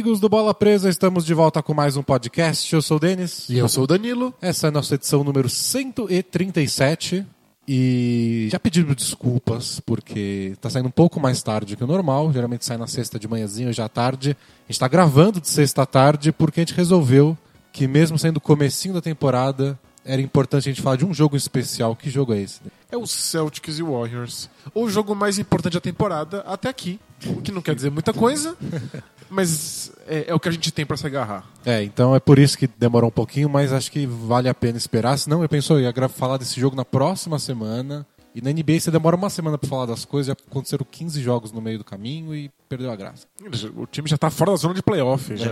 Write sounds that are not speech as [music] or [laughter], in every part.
Amigos do Bola Presa, estamos de volta com mais um podcast. Eu sou o Denis. E eu sou o Danilo. Essa é a nossa edição número 137. E já pedimos desculpas, porque está saindo um pouco mais tarde que o normal. Geralmente sai na sexta de manhãzinha, hoje à tarde. A gente está gravando de sexta à tarde porque a gente resolveu que, mesmo sendo o comecinho da temporada, era importante a gente falar de um jogo especial. Que jogo é esse? É o Celtics e Warriors. O jogo mais importante da temporada até aqui. O que não quer dizer muita coisa, mas é, é o que a gente tem para se agarrar. É, então é por isso que demorou um pouquinho, mas acho que vale a pena esperar. Senão eu pensou, eu ia falar desse jogo na próxima semana. E na NBA você demora uma semana para falar das coisas, já aconteceram 15 jogos no meio do caminho e perdeu a graça. O time já tá fora da zona de playoff. Já.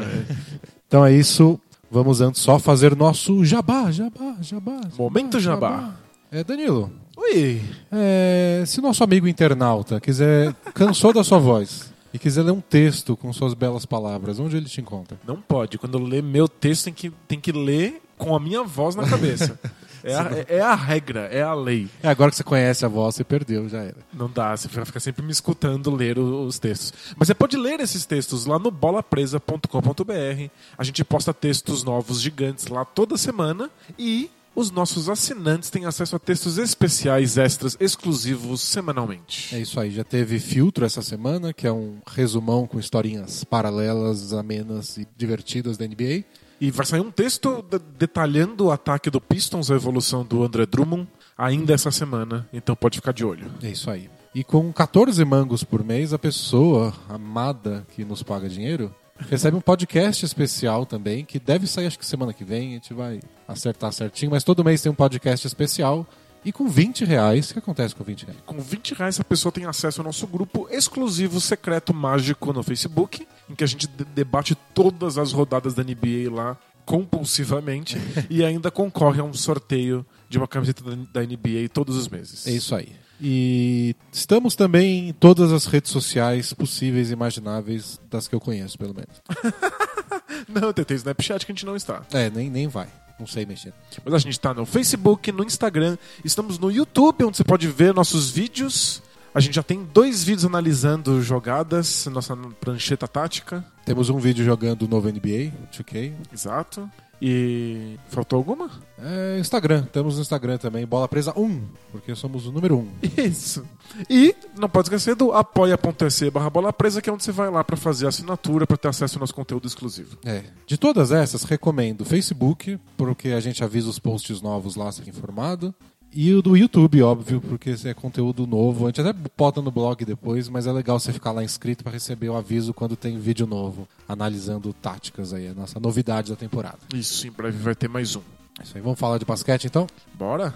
Então é isso. Vamos antes só fazer nosso jabá, jabá, jabá. Momento jabá. É, Danilo, Oi. é, se nosso amigo internauta quiser, cansou da sua voz e quiser ler um texto com suas belas palavras, onde ele te encontra? Não pode. Quando eu ler meu texto, tem que, tem que ler com a minha voz na cabeça. [laughs] É a, é- é a regra, é a lei. É, agora que você conhece a voz, você perdeu, já era. Não dá, você vai ficar sempre me escutando ler os textos. Mas você pode ler esses textos lá no bolapresa.com.br. A gente posta textos novos gigantes lá toda semana e os nossos assinantes têm acesso a textos especiais, extras, exclusivos semanalmente. É isso aí, já teve Filtro essa semana, que é um resumão com historinhas paralelas, amenas e divertidas da NBA. E vai sair um texto de- detalhando o ataque do Pistons, a evolução do André Drummond, ainda essa semana. Então pode ficar de olho. É isso aí. E com 14 mangos por mês, a pessoa amada que nos paga dinheiro recebe um podcast especial também, que deve sair acho que semana que vem, a gente vai acertar certinho, mas todo mês tem um podcast especial. E com 20 reais, o que acontece com 20 reais? Com 20 reais a pessoa tem acesso ao nosso grupo exclusivo secreto mágico no Facebook, em que a gente de- debate todas as rodadas da NBA lá compulsivamente [laughs] e ainda concorre a um sorteio de uma camiseta da- da NBA todos os meses. É isso aí. E estamos também em todas as redes sociais possíveis e imagináveis, das que eu conheço, pelo menos. [laughs] Não, tem, tem Snapchat que a gente não está. É, nem, nem vai. Não sei mexer. Mas a gente está no Facebook, no Instagram, estamos no YouTube, onde você pode ver nossos vídeos. A gente já tem dois vídeos analisando jogadas, nossa prancheta tática. Temos um vídeo jogando o novo NBA, 2K. Exato. E. Faltou alguma? É, Instagram, temos no Instagram também, Bola Presa 1, porque somos o número 1. Isso. E não pode esquecer do apoia.se barra bola presa, que é onde você vai lá para fazer a assinatura, para ter acesso ao nosso conteúdo exclusivo. É. De todas essas, recomendo o Facebook, porque a gente avisa os posts novos lá, ser informado. E o do YouTube, óbvio, porque é conteúdo novo. A gente até bota no blog depois, mas é legal você ficar lá inscrito para receber o aviso quando tem vídeo novo, analisando táticas aí, a nossa novidade da temporada. Isso, em breve vai ter mais um. É Isso aí, vamos falar de basquete então? Bora?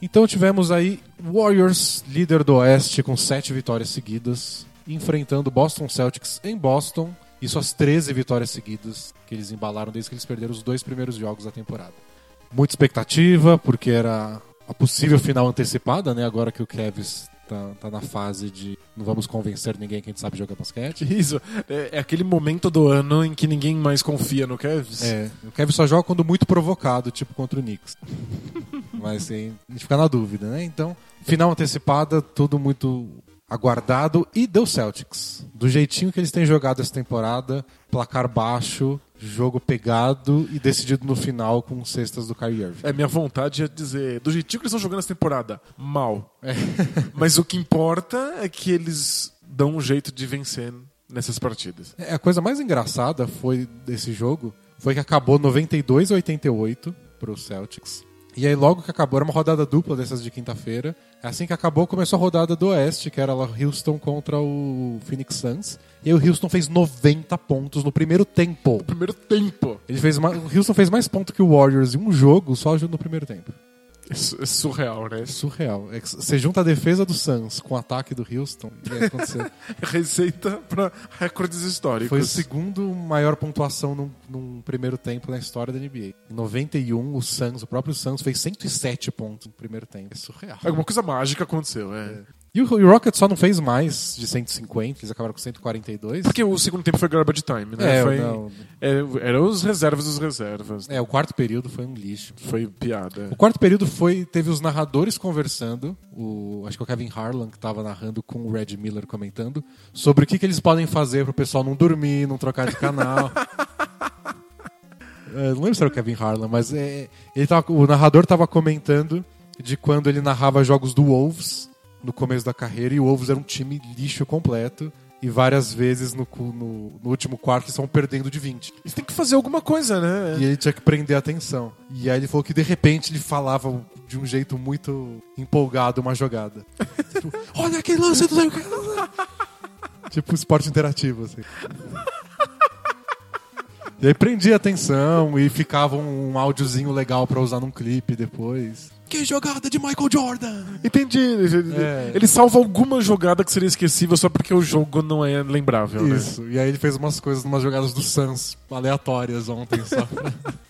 Então tivemos aí Warriors, líder do Oeste, com sete vitórias seguidas, enfrentando Boston Celtics em Boston e suas 13 vitórias seguidas que eles embalaram desde que eles perderam os dois primeiros jogos da temporada. Muita expectativa, porque era a possível final antecipada, né? Agora que o Kevs tá, tá na fase de não vamos convencer ninguém que a gente sabe jogar basquete. [laughs] Isso. É, é aquele momento do ano em que ninguém mais confia no Cavs. É, o Kevin só joga quando muito provocado, tipo contra o Knicks. [laughs] Mas assim, a gente fica na dúvida, né? Então, final antecipada, tudo muito aguardado e deu Celtics. Do jeitinho que eles têm jogado essa temporada, placar baixo, jogo pegado e decidido no final com cestas do Kyrie Irving. É, minha vontade é dizer, do jeitinho que eles estão jogando essa temporada, mal. É. [laughs] Mas o que importa é que eles dão um jeito de vencer nessas partidas. É, A coisa mais engraçada foi desse jogo foi que acabou 92 a 88 pro Celtics. E aí logo que acabou, era uma rodada dupla dessas de quinta-feira. Assim que acabou, começou a rodada do Oeste, que era lá Houston contra o Phoenix Suns. E aí o Houston fez 90 pontos no primeiro tempo. Primeiro tempo. Ele fez ma- o Houston fez mais pontos que o Warriors em um jogo só no primeiro tempo. É su- é surreal, né? É surreal. É Você junta a defesa do Suns com o ataque do Houston e acontecer. [laughs] Receita para recordes históricos. Foi o segundo maior pontuação num, num primeiro tempo na história da NBA. Em 91, o Suns, o próprio Suns, fez 107 pontos no primeiro tempo. É surreal. Alguma coisa mágica aconteceu, é. E E o, o Rocket só não fez mais de 150, eles acabaram com 142. Porque o segundo tempo foi garbage time, né? É, foi, não. é, eram os reservas dos reservas. É, o quarto período foi um lixo. Foi piada. O quarto período foi teve os narradores conversando, o acho que é o Kevin Harlan que estava narrando com o Red Miller comentando sobre o que, que eles podem fazer pro pessoal não dormir, não trocar de canal. [laughs] É, não lembro se era o Kevin Harlan, mas é, ele tava, o narrador estava comentando de quando ele narrava jogos do Wolves no começo da carreira e o Wolves era um time lixo completo. E várias vezes no, no, no último quarto eles estavam perdendo de 20. Eles têm que fazer alguma coisa, né? E ele tinha que prender a atenção. E aí ele falou que de repente ele falava de um jeito muito empolgado uma jogada. [laughs] tipo, olha aquele lance do sei o quê." Tipo esporte interativo, assim. E aí prendia a atenção e ficava um áudiozinho legal pra usar num clipe depois. Que jogada de Michael Jordan! Entendi. Ele, É. ele salva alguma jogada que seria esquecível só porque o jogo não é lembrável, né? Isso. E aí ele fez umas coisas, umas jogadas do Suns aleatórias ontem só. [laughs]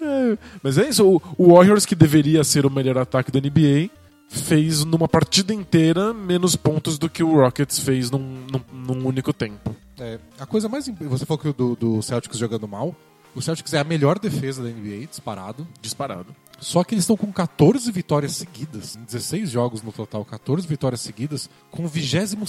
É, mas é isso. O, Warriors, que deveria ser o melhor ataque da NBA, fez numa partida inteira menos pontos do que o Rockets fez num, num, num único tempo. É, a coisa mais. imp- Você falou que o do, do Celtics jogando mal. O Celtics é a melhor defesa da NBA, disparado. Disparado. Só que eles estão com 14 vitórias seguidas. Em 16 jogos no total, 14 vitórias seguidas, com o 22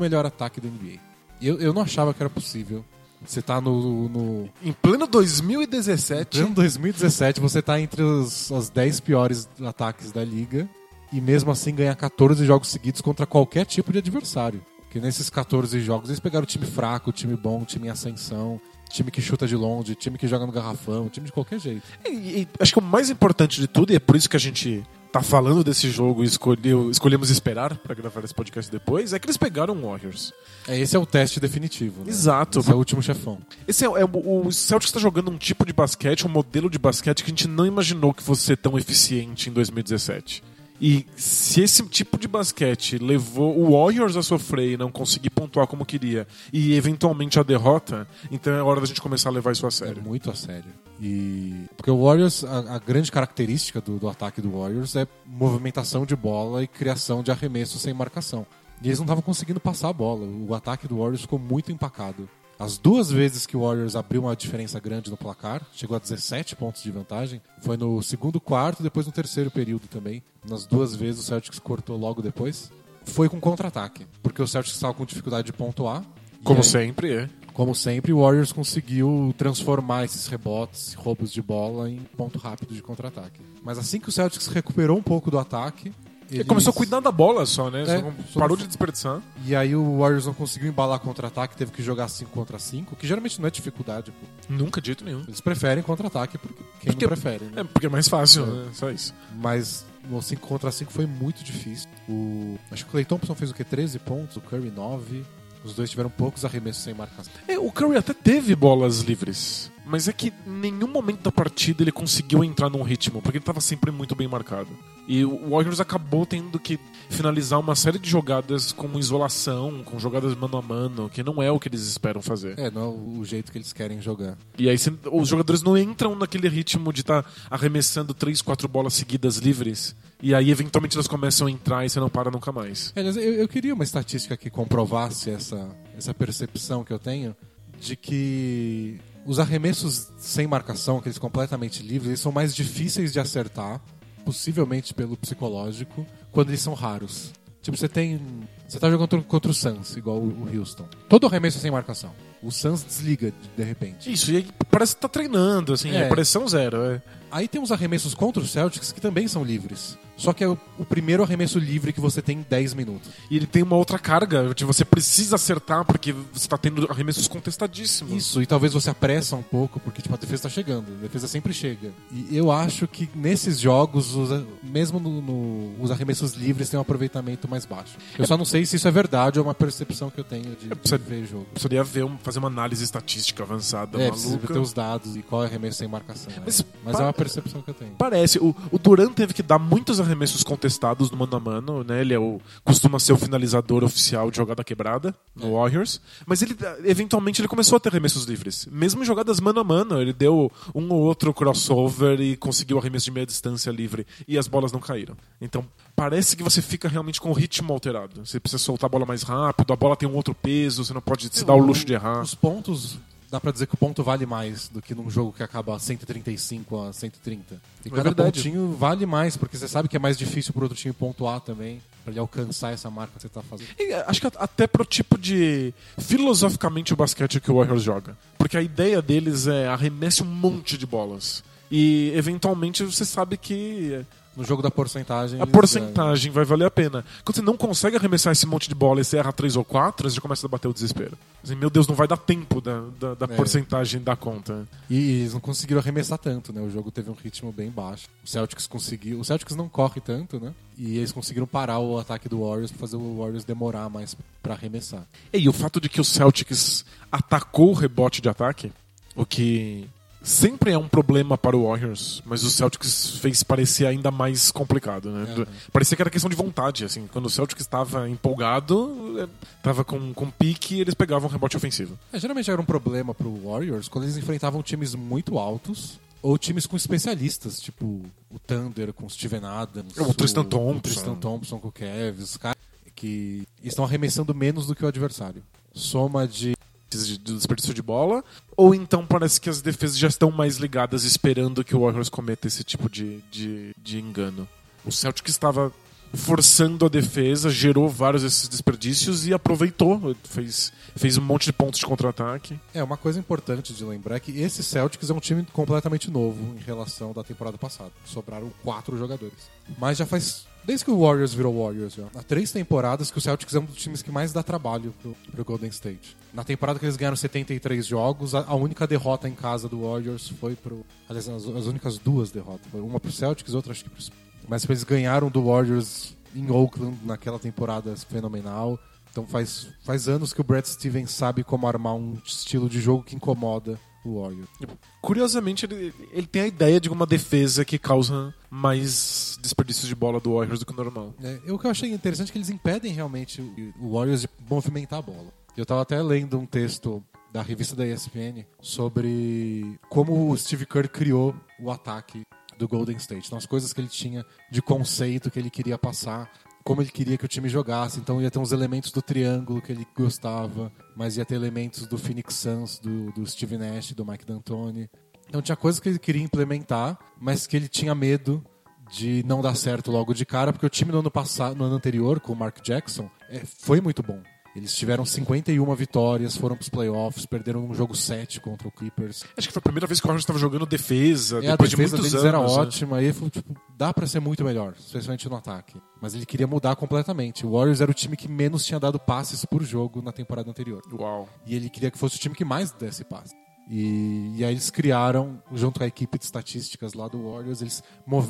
melhor ataque da NBA. Eu, eu não achava que era possível. Você tá no. no Em pleno 2017, em 2017, você tá entre os, os 10 piores ataques da liga. E mesmo assim ganhar 14 jogos seguidos contra qualquer tipo de adversário. Porque nesses 14 jogos eles pegaram time fraco, time bom, time em ascensão, time que chuta de longe, time que joga no garrafão, time de qualquer jeito. E- e acho que o mais importante de tudo, e é por isso que a gente tá falando desse jogo e escolheu, escolhemos esperar pra gravar esse podcast depois, é que eles pegaram Warriors. É, esse é o teste definitivo. Né? Exato. Esse é o último chefão. Esse é, é o, o Celtics está jogando um tipo de basquete, um modelo de basquete que a gente não imaginou que fosse ser tão eficiente em 2017. E se esse tipo de basquete levou o Warriors a sofrer e não conseguir pontuar como queria, e eventualmente a derrota, então é hora da gente começar a levar isso a É sério. muito a sério. E. Porque o Warriors, a, a grande característica do, do ataque do Warriors é movimentação de bola e criação de arremesso sem marcação. E eles não estavam conseguindo passar a bola. O ataque do Warriors ficou muito empacado. As duas vezes que o Warriors abriu uma diferença grande no placar, chegou a 17 pontos de vantagem, foi no segundo quarto e depois no terceiro período também. Nas duas vezes o Celtics cortou logo depois. Foi com contra-ataque, porque o Celtics estava com dificuldade de pontuar. Como aí- sempre é. como sempre, o Warriors conseguiu transformar esses rebotes, roubos de bola em ponto rápido de contra-ataque. Mas assim que o Celtics recuperou um pouco do ataque, Ele começou a cuidar da bola só, né? É, Só parou de desperdiçar. E aí o Warriors não conseguiu embalar contra-ataque, teve que jogar 5 contra 5, que geralmente não é dificuldade. pô. Nunca de jeito nenhum. Eles preferem contra-ataque, porque quem Porque- não prefere, né? É porque é mais fácil, É. né? Só isso. Mas no 5 contra 5 foi muito difícil. O... Acho que o Clay Thompson fez o quê? 13 pontos, o Curry 9. Os dois tiveram poucos arremessos sem marcação. É, o Curry até teve bolas livres, mas é que em nenhum momento da partida ele conseguiu entrar num ritmo, porque ele estava sempre muito bem marcado. E o Warriors acabou tendo que finalizar uma série de jogadas com isolação, com jogadas mano a mano, que não é o que eles esperam fazer. É, não é o jeito que eles querem jogar. E aí os jogadores não entram naquele ritmo de estar arremessando três, quatro bolas seguidas livres, e aí eventualmente elas começam a entrar e você não para nunca mais. É, eu, eu queria uma estatística que comprovasse essa, essa percepção que eu tenho de que os arremessos sem marcação, aqueles completamente livres, eles são mais difíceis de acertar, possivelmente pelo psicológico, quando eles são raros. Tipo, você tem. Você tá jogando contra, o Suns, igual o Houston. Todo arremesso é sem marcação. O Suns desliga de, repente. Isso, e aí parece que tá treinando, assim, É. pressão zero. É. Aí tem uns arremessos contra o Celtics que também são livres. Só que é o, o primeiro arremesso livre que você tem em 10 minutos. E ele tem uma outra carga, de você precisa acertar porque você tá tendo arremessos contestadíssimos. Isso, e talvez você apressa um pouco, porque tipo, a defesa tá chegando, a defesa sempre chega. E eu acho que nesses jogos, os- mesmo no, no- os arremessos livres têm um aproveitamento mais baixo. Eu só não sei se isso é verdade ou é uma percepção que eu tenho de, de precisa- ver jogo. Precisaria ver fazer uma análise estatística avançada, É, maluca. ter os dados e qual é arremesso sem marcação. Mas Mas, pa- é uma percepção que eu tenho. Parece, o, o Duran teve que dar muitos arremessos arremessos contestados no mano a mano, né? Ele é o, costuma ser o finalizador oficial de jogada quebrada no Warriors. Mas ele, eventualmente, ele começou a ter arremessos livres. Mesmo em jogadas mano a mano, ele deu um ou outro crossover e conseguiu arremesso de meia distância livre. E as bolas não caíram. Então, parece que você fica realmente com o ritmo alterado. Você precisa soltar a bola mais rápido, a bola tem um outro peso, você não pode se dar o luxo de errar. Os pontos dá pra dizer que o ponto vale mais do que num jogo que acaba 135 a 130. E É cada verdade. pontinho vale mais, porque você sabe que é mais difícil pro outro time pontuar também, pra ele alcançar essa marca que você tá fazendo. E, acho que até pro tipo de. filosoficamente o basquete que o Warriors joga. Porque a ideia deles é arremesse um monte de bolas. E eventualmente você sabe que No jogo da porcentagem. a eles, porcentagem vai valer a pena. Quando você não consegue arremessar esse monte de bola e você erra três ou quatro, você já começa a bater o desespero. Assim, meu Deus, não vai dar tempo da, da, da É. porcentagem dar conta. é, E eles não conseguiram arremessar tanto, né? O jogo teve um ritmo bem baixo. O Celtics conseguiu. O Celtics não corre tanto, né? E eles conseguiram parar o ataque do Warriors pra fazer o Warriors demorar mais pra arremessar. E o fato de que o Celtics atacou o rebote de ataque, o que sempre é um problema para o Warriors, mas o Celtics fez parecer ainda mais complicado, né? Uhum. Parecia que era questão de vontade, assim, quando o Celtics estava empolgado, estava com, com pique, eles pegavam um rebote ofensivo. É, geralmente era um problema pro Warriors quando eles enfrentavam times muito altos ou times com especialistas, tipo o Thunder com o Steven Adams, O Tristan Thompson. o Tristan Thompson com o Kevs, os caras que estão arremessando menos do que o adversário. Soma de de de desperdício de bola, ou então parece que as defesas já estão mais ligadas esperando que o Warriors cometa esse tipo de, de, de engano. O Celtic estava forçando a defesa, gerou vários desses desperdícios e aproveitou, fez, fez um monte de pontos de contra-ataque. É, uma coisa importante de lembrar é que esse Celtics é um time completamente novo em relação da temporada passada. Sobraram quatro jogadores. Mas já faz. Desde que o Warriors virou Warriors, já. Há três temporadas que o Celtics é um dos times que mais dá trabalho pro, pro Golden State. Na temporada que eles ganharam 73 jogos, a, a única derrota em casa do Warriors foi pro. Aliás, as, as únicas duas derrotas. Uma pro Celtics, outra acho que pro. Mas eles ganharam do Warriors em Oakland naquela temporada fenomenal. Então faz, faz anos que o Brad Stevens sabe como armar um estilo de jogo que incomoda o Warriors. Curiosamente, ele, ele tem a ideia de uma defesa que causa mais desperdícios de bola do Warriors do que o normal. É, o que eu achei interessante é que eles impedem realmente o- Warriors de movimentar a bola. Eu tava até lendo um texto da revista da ESPN sobre como o Steve Kerr criou o ataque do Golden State. Então, as coisas que ele tinha de conceito que ele queria passar, como ele queria que o time jogasse. Então ia ter uns elementos do triângulo que ele gostava, mas ia ter elementos do Phoenix Suns, do, do Steve Nash, do Mike D'Antoni. Então tinha coisas que ele queria implementar, mas que ele tinha medo de não dar certo logo de cara, porque o time no ano passado, no ano anterior, com o Mark Jackson, é, foi muito bom. Eles tiveram 51 vitórias, foram pros playoffs, perderam um jogo 7 contra o Clippers. Acho que foi a primeira vez que o Warriors estava jogando defesa, a depois defesa de muitos deles anos. era né? ótima, e ele falou, tipo, dá pra ser muito melhor, especialmente no ataque. Mas ele queria mudar completamente. O Warriors era o time que menos tinha dado passes por jogo na temporada anterior. Uau. E ele queria que fosse o time que mais desse passe. E, e aí eles criaram, junto com a equipe de estatísticas lá do Warriors, eles,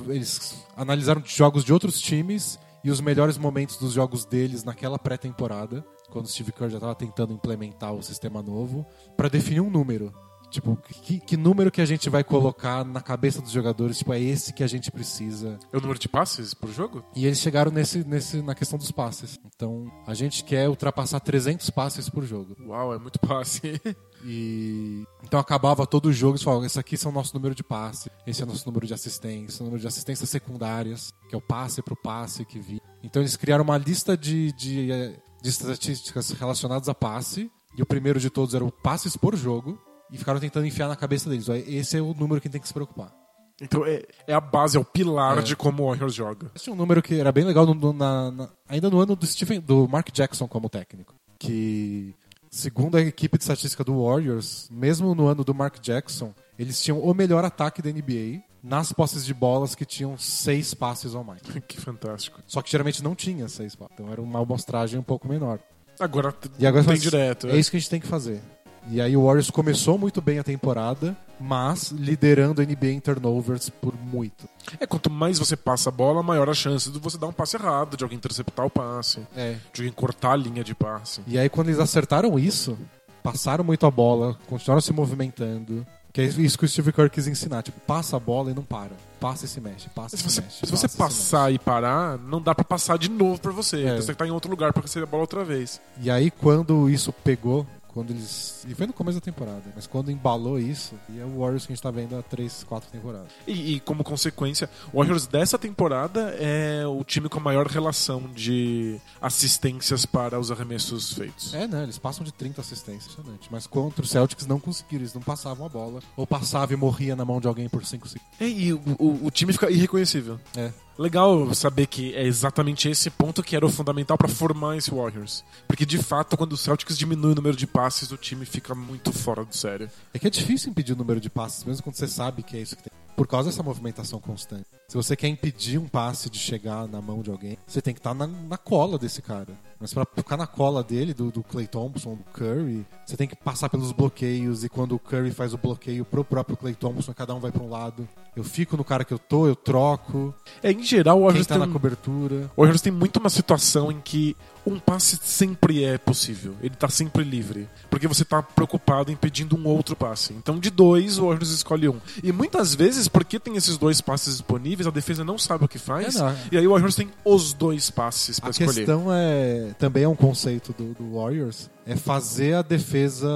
eles analisaram jogos de outros times e os melhores momentos dos jogos deles naquela pré-temporada, quando o Steve Kerr já estava tentando implementar o sistema novo, para definir um número. Tipo, que, que número que a gente vai colocar na cabeça dos jogadores? Tipo, é esse que a gente precisa É o número de passes por jogo? e eles chegaram nesse, nesse, na questão dos passes. Então, a gente quer ultrapassar 300 passes por jogo. Uau, é muito passe. [laughs] E então acabava todo o jogo e falava, esse aqui é o nosso número de passe, esse é o nosso número de assistência, o número de assistências secundárias, que é o passe pro passe que vi. Então eles criaram uma lista de, de, eh, de estatísticas relacionadas a passe, e o primeiro de todos era o passes por jogo, e ficaram tentando enfiar na cabeça deles. Esse é o número que tem que se preocupar. Então é, é a base, é o pilar É. de como o Warriors joga. Esse é um número que era bem legal no- na- na- ainda no ano do, Stephen, do Mark Jackson como técnico. Que, segundo a equipe de estatística do Warriors, mesmo no ano do Mark Jackson, eles tinham o melhor ataque da NBA nas posses de bolas que tinham seis passes ou mais. [laughs] que fantástico. Só que geralmente não tinha seis passes. Então era uma amostragem um pouco menor. Agora, E agora tem direto. É isso que a gente tem que fazer. E aí o Warriors começou muito bem a temporada, mas liderando a NBA em turnovers por muito. É, quanto mais você passa a bola, maior a chance de você dar um passe errado, de alguém interceptar o passe, É, de alguém cortar a linha de passe. E aí, quando eles acertaram isso, passaram muito a bola, continuaram se movimentando, Que é isso que o Steve Kerr quis ensinar. Tipo, passa a bola e não para. Passa e se mexe, passa e Se se, você, mexe. se você passa e se passar e parar, não dá pra passar de novo pra você. É. Então você tem que estar em outro lugar pra receber a bola outra vez. E aí, quando isso pegou, quando eles. E foi no começo da temporada, mas quando embalou isso, e é o Warriors que a gente tá vendo há 3, 4 temporadas. E, e como consequência, o Warriors dessa temporada é o time com a maior relação de assistências para os arremessos feitos. É, né? Eles passam de 30 assistências, impressionante. Mas contra o Celtics não conseguiram, eles não passavam a bola. Ou passava e morria na mão de alguém por 5 segundos. É, e o, o- o time fica irreconhecível. É. Legal saber que é exatamente esse ponto que era o fundamental pra formar esse Warriors. Porque de fato, quando o Celtics diminui o número de passes, o time fica muito fora do sério. É que é difícil impedir o número de passes, mesmo quando você sabe que é isso que tem. Por causa dessa movimentação constante. Se você quer impedir um passe de chegar na mão de alguém, você tem que estar na, na cola desse cara. Mas pra ficar na cola dele, do, do Clay Thompson, do Curry, você tem que passar pelos bloqueios. E quando o Curry faz o bloqueio pro próprio Clay Thompson, cada um vai pra um lado. Eu fico no cara que eu tô, eu troco. É, em geral, o Warriors tá tem na cobertura. O Warriors tem muito uma situação em que um passe sempre é possível. Ele tá sempre livre. Porque você tá preocupado em pedindo um outro passe. Então, de dois, o Warriors escolhe um. E muitas vezes, porque tem esses dois passes disponíveis, a defesa não sabe o que faz. É. E aí o Warriors tem os dois passes pra A escolher. questão é. Também é um conceito do, do Warriors. É fazer a defesa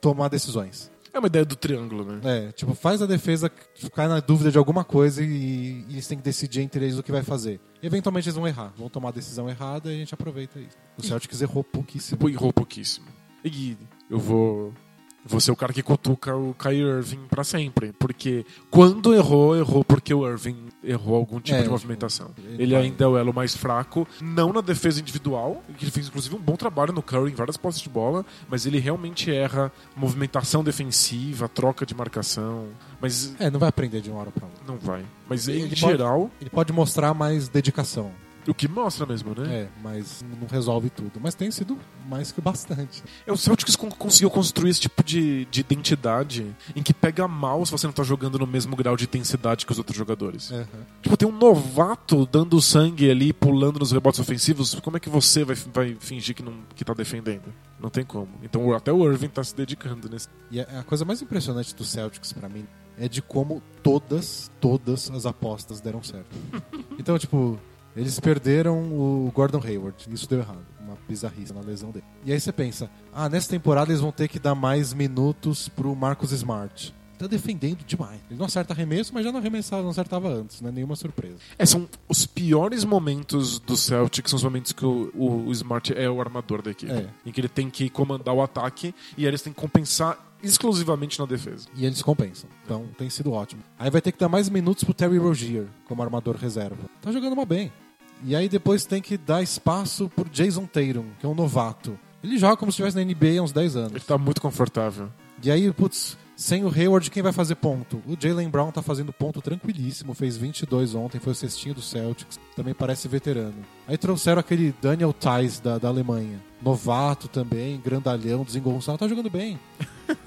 tomar decisões. É uma ideia do triângulo, né? É, tipo, faz a defesa ficar na dúvida de alguma coisa e, e eles têm que decidir entre eles o que vai fazer. Eventualmente eles vão errar, vão tomar a decisão errada e a gente aproveita isso. O Celtics errou pouquíssimo. Errou pouquíssimo. E eu vou. Vou ser o cara que cutuca o Kyrie Irving pra sempre. Porque quando errou, errou porque o Irving errou algum tipo É, de movimentação. ele Ele ainda é o elo mais fraco, não na defesa individual, que ele fez inclusive um bom trabalho no Curry em várias posses de bola, mas ele realmente erra movimentação defensiva, troca de marcação. Mas É, não vai aprender de uma hora pra outra. não vai. Mas Ele em pode- geral, Ele pode mostrar mais dedicação, o que mostra mesmo, né? é, mas não resolve tudo. Mas tem sido mais que bastante. É, o Celtics con- conseguiu construir esse tipo de, de identidade em que pega mal se você não tá jogando no mesmo grau de intensidade que os outros jogadores. Aham. Tipo, tem um novato dando sangue ali, pulando nos rebotes ofensivos. Como é que você vai, vai fingir que, não, que tá defendendo? Não tem como. Então até o Irving tá se dedicando nesse. E a a coisa mais impressionante do Celtics pra mim é de como todas, todas as apostas deram certo. [laughs] então, tipo, eles perderam o Gordon Hayward. Isso deu errado. Uma bizarrice na lesão dele. E aí você pensa, ah, nessa temporada eles vão ter que dar mais minutos pro Marcus Smart. Tá defendendo demais. Ele não acerta arremesso, mas já não arremessava, não acertava antes, não é nenhuma surpresa. É, são os piores momentos do Celtics, são os momentos que o, o- o Smart é o armador da equipe. É. Em que ele tem que comandar o ataque e aí eles têm que compensar exclusivamente na defesa. E eles compensam. Então tem sido ótimo. Aí vai ter que dar mais minutos pro Terry Rozier como armador reserva. Tá jogando mal bem. E aí depois tem que dar espaço pro Jason Tatum, que é um novato. Ele joga como se estivesse na NBA há uns 10 anos. Ele tá muito confortável. E aí, putz, sem o Hayward, quem vai fazer ponto? O Jalen Brown tá fazendo ponto tranquilíssimo, fez 22 ontem, foi o cestinho do Celtics, também parece veterano. Aí trouxeram aquele Daniel Tice da, da Alemanha, novato também, grandalhão, desengonçado, tá jogando bem. [laughs]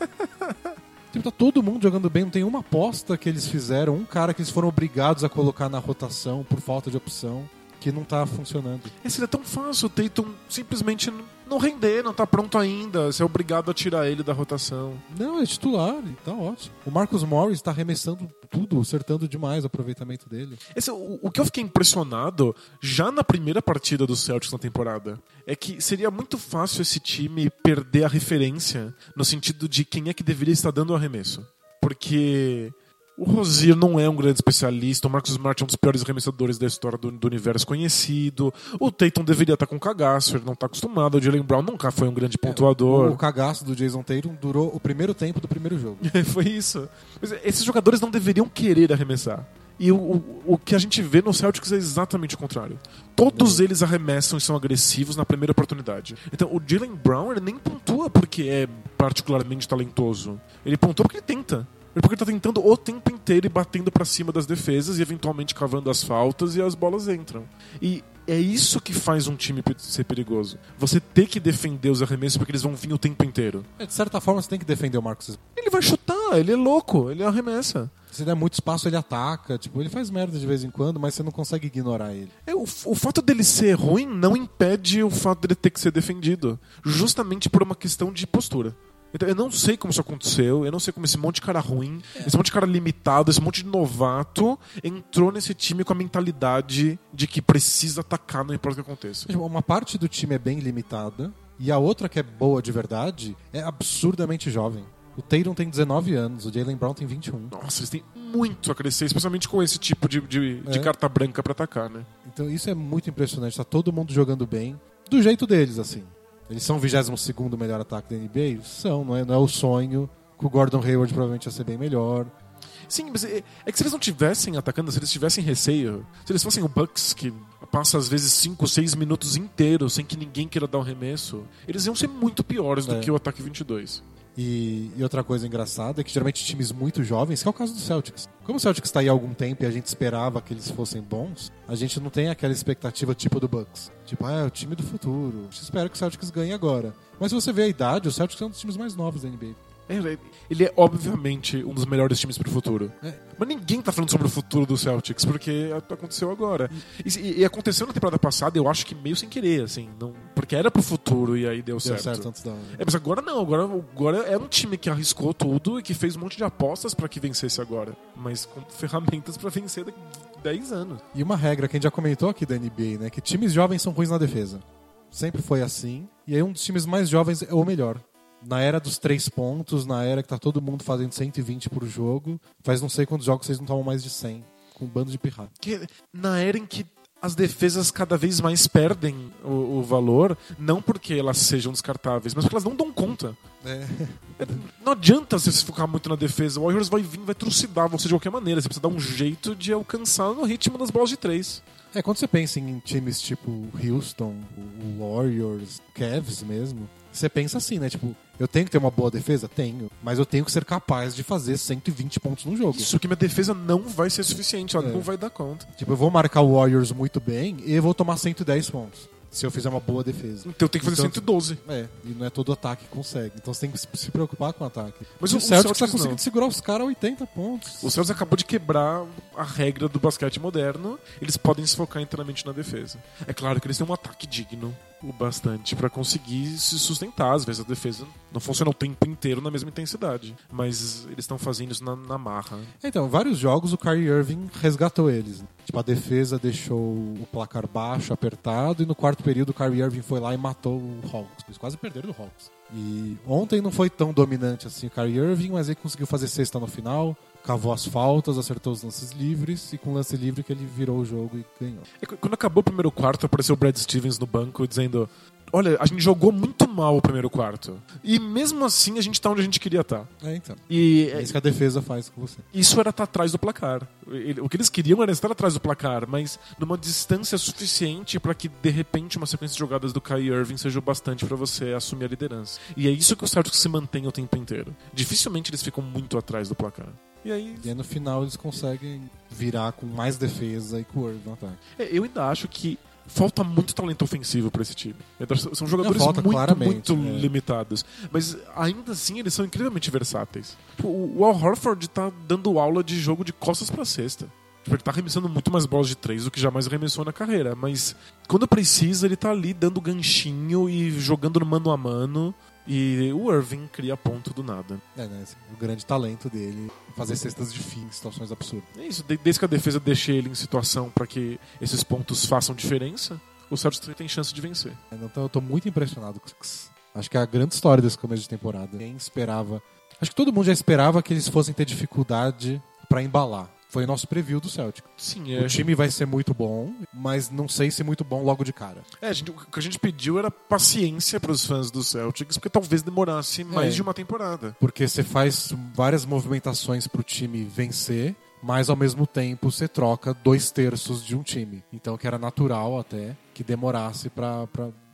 Tipo, tá todo mundo jogando bem, não tem uma aposta que eles fizeram, um cara que eles foram obrigados a colocar na rotação por falta de opção, que não tá funcionando. É, seria tão fácil o Tatum simplesmente não render, não tá pronto ainda, ser obrigado a tirar ele da rotação. Não, é titular, tá ótimo. O Marcus Morris tá arremessando tudo, acertando demais o aproveitamento dele. Esse, o, o que eu fiquei impressionado já na primeira partida do Celtics na temporada é que seria muito fácil esse time perder a referência no sentido de quem é que deveria estar dando o arremesso. Porque o Rosier não é um grande especialista, o Marcus Smart é um dos piores arremessadores da história do, do universo conhecido, o Tatum deveria estar com cagaço, ele não está acostumado, o Jalen Brown nunca foi um grande pontuador. O cagaço do Jason Tatum durou o primeiro tempo do primeiro jogo. [laughs] Foi isso. Mas esses jogadores não deveriam querer arremessar. E o, o, o que a gente vê no Celtics é exatamente o contrário. Todos eles arremessam e são agressivos na primeira oportunidade. Então, o Jalen Brown ele nem pontua porque é particularmente talentoso. Ele pontua porque ele tenta. É porque tá tentando o tempo inteiro e batendo pra cima das defesas e eventualmente cavando as faltas e as bolas entram. E é isso que faz um time ser perigoso. Você ter que defender os arremessos porque eles vão vir o tempo inteiro. É, de certa forma, você tem que defender o Smart. Ele vai chutar, ele é louco, ele arremessa. Se der muito espaço, ele ataca. Tipo, ele faz merda de vez em quando, mas você não consegue ignorar ele. É, o, o fato dele ser ruim não impede o fato dele ter que ser defendido. Justamente por uma questão de postura. Então, eu não sei como isso aconteceu, eu não sei como esse monte de cara ruim, esse monte de cara limitado, esse monte de novato entrou nesse time com a mentalidade de que precisa atacar, não importa o que aconteça. Tipo, Uma parte do time é bem limitada e a outra que é boa de verdade é absurdamente jovem. O Tatum tem 19 anos, o Jalen Brown tem 21. Nossa, eles têm muito a crescer, especialmente com esse tipo de, de, de É. carta branca pra atacar, né? Então isso é muito impressionante. Tá todo mundo jogando bem, do jeito deles, assim. Eles são o 22 melhor ataque da NBA? São, não é, não é o sonho. Com o Gordon Hayward provavelmente ia ser bem melhor. Sim, mas é, é que se eles não tivessem atacando, se eles tivessem receio, se eles fossem o Bucks que passa às vezes 5, 6 minutos inteiros sem que ninguém queira dar um remesso, eles iam ser muito piores do É. que o ataque 22. E, e outra coisa engraçada é que geralmente times muito jovens, que é o caso do Celtics. Como o Celtics está aí há algum tempo e a gente esperava que eles fossem bons, a gente não tem aquela expectativa tipo do Bucks. Tipo, ah, é o time do futuro. Espera que o Celtics ganhe agora. Mas se você vê a idade, o Celtics é um dos times mais novos da NBA. É, Ele é obviamente um dos melhores times pro futuro. É. Mas ninguém tá falando sobre o futuro do Celtics, porque aconteceu agora. E, e aconteceu na temporada passada, eu acho que meio sem querer, assim. Não, porque era pro futuro e aí deu, Deu certo. certo antes da. É, mas agora não, agora, agora é um time que arriscou tudo e que fez um monte de apostas pra que vencesse agora. Mas com [laughs] ferramentas pra vencer daqui 10 anos. E uma regra que a gente já comentou aqui da NBA, né? Que times jovens são ruins na defesa. Sempre foi assim. E aí um dos times mais jovens é o melhor. Na era dos três pontos, na era que tá todo mundo fazendo 120 por jogo, faz não sei quantos jogos vocês não tomam mais de 100. Com um bando de pirra. Que na era em que as defesas cada vez mais perdem o, o valor, não porque elas sejam descartáveis, mas porque elas não dão conta. É. Não adianta você se focar muito na defesa. O Warriors vai vir, vai trucidar você de qualquer maneira. Você precisa dar um jeito de alcançar no ritmo das bolas de três. É, quando você pensa em times tipo Houston, Warriors, Cavs mesmo, você pensa assim, né? Tipo, eu tenho que ter uma boa defesa? Tenho. Mas eu tenho que ser capaz de fazer 120 pontos no jogo. Isso que minha defesa não vai ser suficiente, ela É. não vai dar conta. Tipo, eu vou marcar o Warriors muito bem e eu vou tomar 110 pontos. Se eu fizer uma boa defesa. Então tem que fazer Então- 112. É, e não é todo ataque que consegue. Então você tem que se preocupar com o ataque. Mas o- o o Celtics tá Celtics conseguindo não. segurar os caras a 80 pontos. O Celtics acabou de quebrar a regra do basquete moderno. Eles podem se focar inteiramente na defesa. É claro que eles têm um ataque digno o bastante pra conseguir se sustentar. Às vezes a defesa não funciona o tempo inteiro na mesma intensidade. Mas eles estão fazendo isso na, na marra. Então, vários jogos o Kyrie Irving resgatou eles. Tipo, a defesa deixou o placar baixo, apertado, e no quarto período o Kyrie Irving foi lá e matou o Hawks. Eles quase perderam do Hawks. E ontem não foi tão dominante assim o Kyrie Irving, mas ele conseguiu fazer sexta no final, cavou as faltas, acertou os lances livres, e com o lance livre que ele virou o jogo e ganhou. E qu- Quando acabou o primeiro quarto, apareceu o Brad Stevens no banco dizendo: Olha, a gente jogou muito mal o primeiro quarto. E mesmo assim a gente tá onde a gente queria estar. É, então. E É isso que a defesa faz com você. isso era estar atrás do placar. O que eles queriam era estar atrás do placar, mas numa distância suficiente para que de repente uma sequência de jogadas do Kyrie Irving seja o bastante para você assumir a liderança. E é isso que o Celtics se mantém o tempo inteiro. Dificilmente eles ficam muito atrás do placar. E aí, E aí no final eles conseguem virar com mais defesa e com o no ataque. é, eu ainda acho que falta muito talento ofensivo para esse time. São jogadores falta muito, muito é. limitados. Mas ainda assim eles são incrivelmente versáteis. Tipo, O Al Horford tá dando aula de jogo de costas para cesta. Tipo, ele tá arremessando muito mais bolas de três do que jamais arremessou na carreira. Mas quando precisa, ele tá ali dando ganchinho e jogando no mano a mano. E o Irving cria ponto do nada. É, né? esse- O grande talento dele fazer cestas de fim, situações absurdas. É isso, de- desde que a defesa deixe ele em situação para que esses pontos façam diferença, o Celtics tem chance de vencer. Então eu tô muito impressionado com isso. Acho que é a grande história desse começo de temporada. Quem esperava. Acho que todo mundo já esperava que eles fossem ter dificuldade pra embalar. Foi o nosso preview do Celtic. Sim, é. O time vai ser muito bom, mas não sei se muito bom logo de cara. É, a gente- o que a gente pediu era paciência para os fãs do Celtics, porque talvez demorasse mais É. de uma temporada. Porque você faz várias movimentações pro time vencer, mas ao mesmo tempo você troca dois terços de um time. Então que era natural até que demorasse pra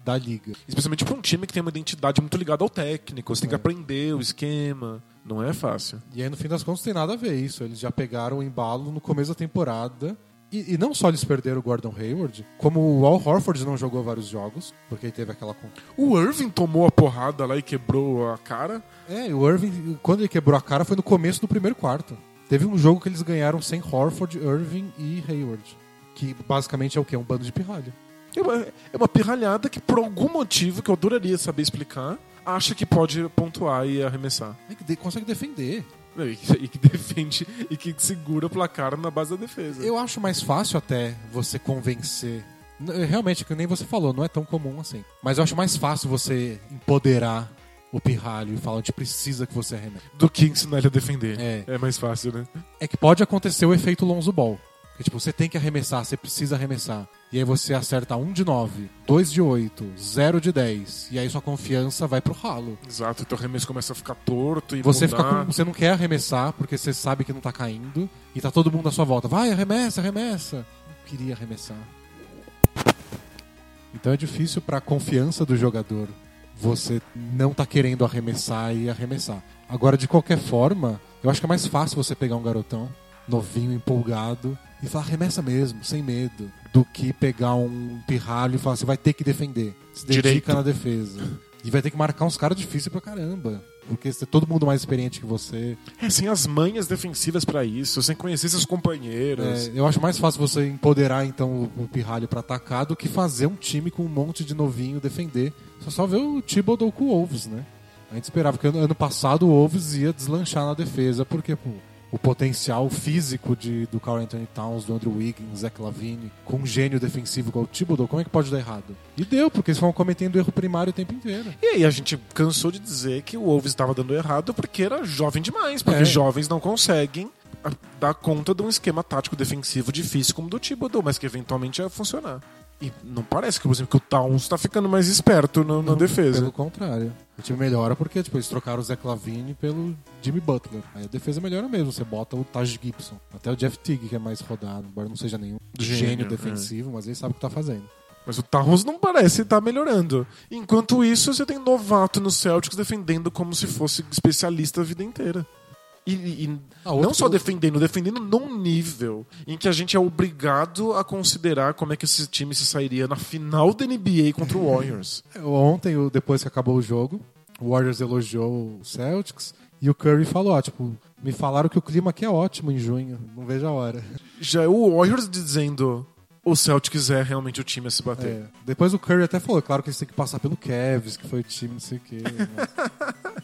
dar liga. Especialmente para um time que tem uma identidade muito ligada ao técnico. Você tem que É. aprender o esquema. Não é fácil. E aí, no fim das contas, tem nada a ver isso. Eles já pegaram o embalo no começo da temporada. E, e não só eles perderam o Gordon Hayward, como o Al Horford não jogou vários jogos, porque ele teve aquela. O Irving tomou a porrada lá e quebrou a cara. É, o Irving, quando ele quebrou a cara, foi no começo do primeiro quarto. Teve um jogo que eles ganharam sem Horford, Irving e Hayward. Que basicamente é o quê? Um bando de pirralha. É uma, é uma pirralhada que, por algum motivo que eu adoraria saber explicar, acha que pode pontuar e arremessar. É que de- consegue defender. E que, [laughs] e que defende e que segura o placar na base da defesa. Eu acho mais fácil até você convencer. N- Realmente, que nem você falou, não é tão comum assim. Mas eu acho mais fácil você empoderar o pirralho e falar, a gente precisa que você arremesse. Do que ensinar ele a defender. É. É mais fácil, né? É que pode acontecer o efeito Lonzo Ball. Que, tipo, você tem que arremessar, você precisa arremessar. E aí você acerta 1 de 9, 2 de 8, 0 de 10. E aí sua confiança vai pro ralo. Exato, teu arremesso começa a ficar torto e Você, fica com- você não quer arremessar porque você sabe que não tá caindo. E tá todo mundo à sua volta. Vai, arremessa, arremessa. Não queria arremessar. Então é difícil pra confiança do jogador você não tá querendo arremessar e arremessar. Agora, de qualquer forma, eu acho que é mais fácil você pegar um garotão novinho, empolgado e falar arremessa mesmo, sem medo, do que pegar um pirralho e falar você vai ter que defender. Se dedica Direito. na defesa. E vai ter que marcar uns caras difíceis pra caramba. Porque é todo mundo mais experiente que você. É, sem as manhas defensivas pra isso, sem conhecer seus companheiros. é, eu acho mais fácil você empoderar então o, pirralho pra atacar do que fazer um time com um monte de novinho defender. Só só ver o Thibodeau com o Wolves, né? A gente esperava que ano, ano passado o Wolves ia deslanchar na defesa, porque pô, o potencial físico de, do Carl Anthony Towns, do Andrew Wiggins, Zach Lavine, com um gênio defensivo igual o Thibodeau, como é que pode dar errado? E deu, porque eles foram cometendo erro primário o tempo inteiro. E aí a gente cansou de dizer que o Wolves estava dando errado porque era jovem demais, porque É. jovens não conseguem a- dar conta de um esquema tático defensivo difícil como o do Thibodeau, mas que eventualmente ia funcionar. E não parece que, por exemplo, que o Towns está ficando mais esperto na Não, defesa. Pelo contrário. O time melhora porque tipo, eles trocaram o Zach Lavine pelo Jimmy Butler. Aí a defesa melhora mesmo. Você bota o Taj Gibson. Até o Jeff Teague, que é mais rodado, embora não seja nenhum Gênio, gênio, é. defensivo, mas ele sabe o que tá fazendo. Mas o Towns não parece estar melhorando. Enquanto isso, você tem novato no Celtics defendendo como se fosse especialista a vida inteira. E, e Ah, não só defendendo, defendendo num nível em que a gente é obrigado a considerar como é que esse time se sairia na final da NBA contra o [laughs] Warriors. Ontem, o- depois que acabou o jogo, o Warriors elogiou o Celtics e o Curry falou: ó, tipo, me falaram que o clima aqui é ótimo em junho. Não vejo a hora. [laughs] Já é o Warriors dizendo o Celtics é realmente o time a se bater. É. Depois o Curry até falou: claro que eles têm que passar pelo Cavs, que foi o time, não sei o quê. Mas, [laughs]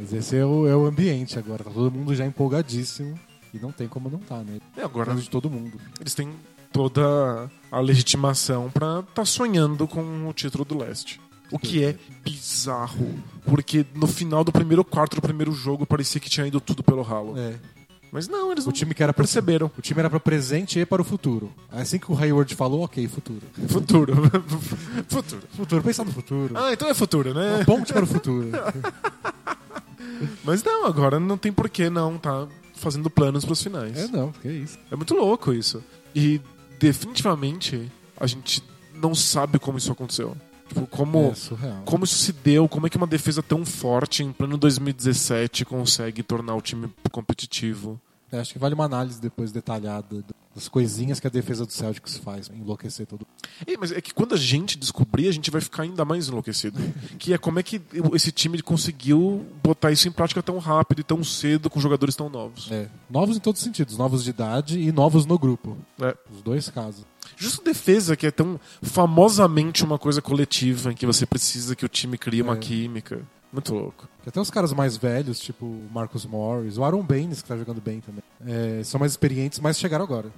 mas esse é o, é o ambiente agora. Tá todo mundo já empolgadíssimo. E não tem como não tá, né? E agora Agora de todo mundo. eles têm toda a legitimação pra estar sonhando com o título do leste. O que é bizarro. Porque no final do primeiro quarto do primeiro jogo parecia que tinha ido tudo pelo ralo. É. Mas não, eles O não time que era pra perceberam. O time era para o presente e para o futuro. Assim que o Hayward falou, ok, futuro. Futuro. [laughs] futuro. Futuro, pensar no futuro. Ah, então é futuro, né? Um ponte para o futuro. [laughs] Mas não, agora não tem porquê não tá fazendo planos pros finais. É não, que isso. É muito louco isso. E definitivamente a gente não sabe como isso aconteceu. Tipo, como, É como isso se deu, como é que uma defesa tão forte em pleno 2017 consegue tornar o time competitivo. É, acho que vale uma análise depois detalhada das coisinhas que a defesa do Celtics faz enlouquecer todo É, mas é que quando a gente descobrir, a gente vai ficar ainda mais enlouquecido. que é como é que esse time conseguiu botar isso em prática tão rápido e tão cedo com jogadores tão novos. É, novos em todos os sentidos, novos de idade e novos no grupo. É. Os dois casos. Justo defesa, que é tão famosamente uma coisa coletiva, em que você precisa que o time crie uma É. química. Muito louco. Que até os caras mais velhos, tipo o Marcus Morris, o Aaron Baines, que tá jogando bem também, é, são mais experientes, mas chegaram agora.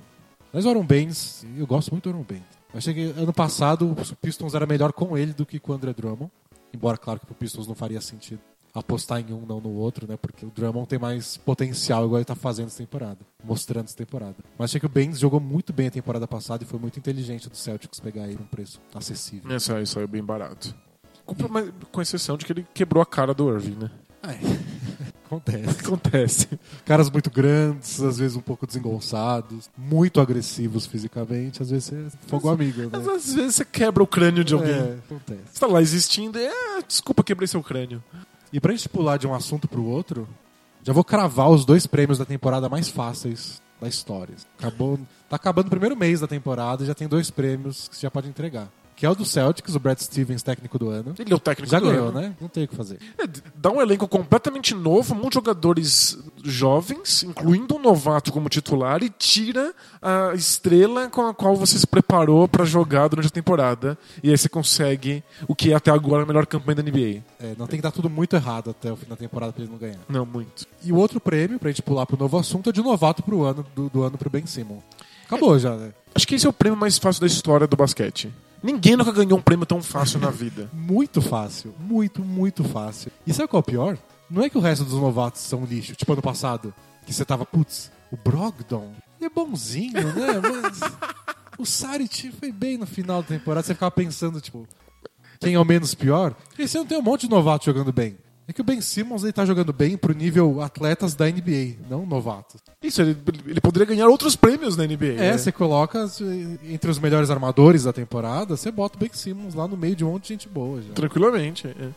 Mas o Aaron Baines, eu gosto muito do Aaron Baines. Eu achei que ano passado o Pistons era melhor com ele do que com o André Drummond. Embora, claro, que pro Pistons não faria sentido apostar em um, não no outro, né? Porque o Drummond tem mais potencial, igual ele tá fazendo essa temporada, mostrando essa temporada. Mas achei que o Baines jogou muito bem a temporada passada e foi muito inteligente do Celtics pegar ele num preço acessível. Essa aí saiu bem barato. Com, exceção de que ele quebrou a cara do Irving, né? [laughs] Acontece. Acontece. Caras muito grandes, às vezes um pouco desengonçados, muito agressivos fisicamente, às vezes você é fogo amigo, né? às vezes você quebra o crânio de alguém. É, acontece. Você tá lá existindo e, é, desculpa, quebrei seu crânio. E pra gente pular de um assunto pro outro, já vou cravar os dois prêmios da temporada mais fáceis da história. Acabou, tá acabando o primeiro mês da temporada e já tem dois prêmios que você já pode entregar. Que é o do Celtics, o Brad Stevens, técnico do ano. Ele é o técnico Já do ganhou, ano. né? Não tem o que fazer. É, dá um elenco completamente novo, muitos jogadores jovens, incluindo um novato como titular, e tira a estrela com a qual você se preparou para jogar durante a temporada. E aí você consegue o que é até agora a melhor campanha da NBA. É, não tem que dar tudo muito errado até o fim da temporada pra ele não ganhar. Não, muito. E o outro prêmio, pra gente pular pro novo assunto, é de novato pro ano, do, do ano pro Ben Simmons. Acabou já, né? Acho que esse é o prêmio mais fácil da história do basquete. Ninguém nunca ganhou um prêmio tão fácil na vida. [laughs] Muito fácil. Muito, muito fácil. E sabe qual é o pior? Não é que o resto dos novatos são lixo. Tipo ano passado, que você tava, putz, o Brogdon, é bonzinho, né? [laughs] Mas o Saric foi bem no final da temporada. Você ficava pensando, tipo, quem é o menos pior? Esse ano tem um monte de novato jogando bem. É que o Ben Simmons ele tá jogando bem pro nível atletas da NBA, não novatos. Isso, ele, ele poderia ganhar outros prêmios na NBA. É, né? você coloca entre os melhores armadores da temporada, você bota o Ben Simmons lá no meio de um monte de gente boa já. Tranquilamente. é.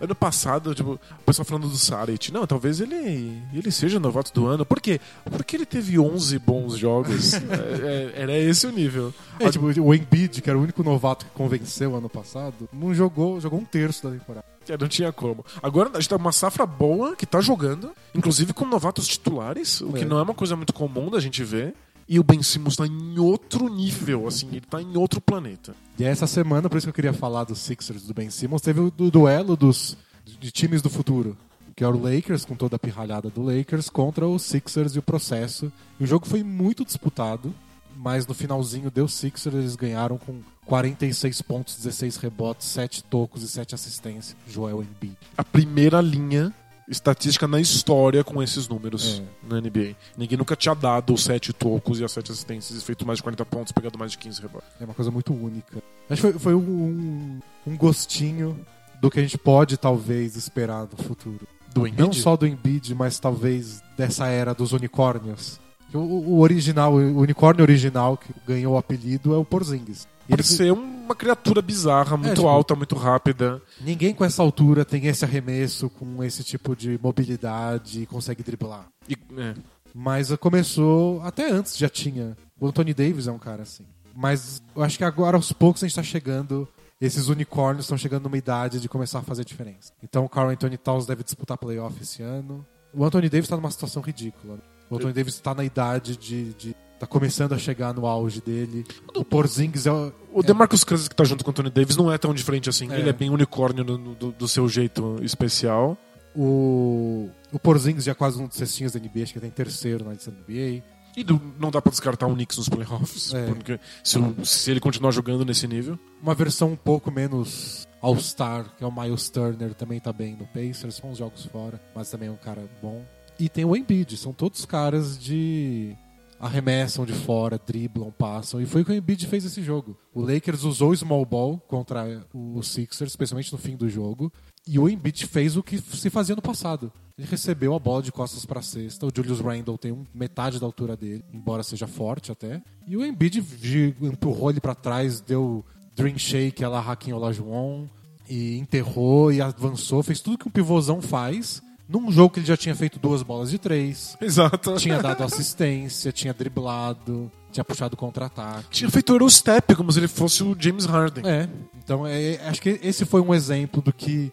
Ano passado, tipo, o pessoal falando do Saric, não, talvez ele, ele seja novato do ano. Por quê? Porque ele teve 11 bons jogos. [laughs] É, é, era esse o nível. É, tipo, o Embiid, que era o único novato que convenceu ano passado, não jogou, jogou um terço da temporada. É, não tinha como. Agora a gente tá uma safra boa que tá jogando, inclusive com novatos titulares, o que É. não é uma coisa muito comum da gente ver. E o Ben Simmons tá em outro nível, assim, ele tá em outro planeta. E essa semana, por isso que eu queria falar dos Sixers do Ben Simmons, teve o du- duelo dos de times do futuro. Que era o Lakers, com toda a pirralhada do Lakers, contra os Sixers e o processo. E o jogo foi muito disputado, mas no finalzinho deu Sixers, eles ganharam com 46 pontos, 16 rebotes, 7 tocos e 7 assistências. Joel Embiid. A primeira linha estatística na história com esses números É. na NBA. Ninguém nunca tinha dado os sete tocos e as sete assistências e feito mais de 40 pontos, pegado mais de 15 rebotes. É uma coisa muito única. Acho que foi, foi um, um gostinho do que a gente pode talvez esperar no futuro. Do Embiid? Não só do Embiid, mas talvez dessa era dos unicórnios. O, o original, o unicórnio original que ganhou o apelido é o Porzingis. Por ele- ser uma criatura bizarra, muito tipo- alta, muito rápida. Ninguém com essa altura tem esse arremesso com esse tipo de mobilidade e consegue driblar. E, é. Mas começou, até antes já tinha. O Anthony Davis é um cara assim. Mas eu acho que agora aos poucos a gente tá chegando. Esses unicórnios estão chegando numa idade de começar a fazer diferença. Então o Carl Anthony Towns deve disputar playoff esse ano. O Anthony Davis tá numa situação ridícula. O Anthony Davis tá na idade de. de tá começando a chegar no auge dele. O Porzingis é. o- O DeMarcus Cousins que tá junto com o Anthony Davis não é tão diferente assim. É. Ele é bem unicórnio no- no- do, do seu jeito especial. O, o Porzingis já é quase um dos cestinhos da NBA, acho que ele tem terceiro na lista da NBA. E do- não dá pra descartar o Knicks nos playoffs. É. Porque se, se ele continuar jogando nesse nível. Uma versão um pouco menos All-Star, que é o Miles Turner, também tá bem no Pacers, são uns jogos fora, mas também é um cara bom. E tem o Embiid, são todos caras de arremessam de fora, driblam, passam. E foi o que o Embiid fez esse jogo. O Lakers usou o small ball contra o Sixers, especialmente no fim do jogo. E o Embiid fez o que se fazia no passado. Ele recebeu a bola de costas para cesta. O Julius Randle tem metade da altura dele, embora seja forte até. E o Embiid empurrou ele para trás, deu dream shake, ela Hakim Olajuwon, e enterrou e avançou, fez tudo que um pivôzão faz. Num jogo que ele já tinha feito duas bolas de três, Exato. tinha dado assistência, tinha driblado, tinha puxado contra-ataque. Tinha feito Eurostep como se ele fosse o James Harden. É, então é, acho que esse foi um exemplo do que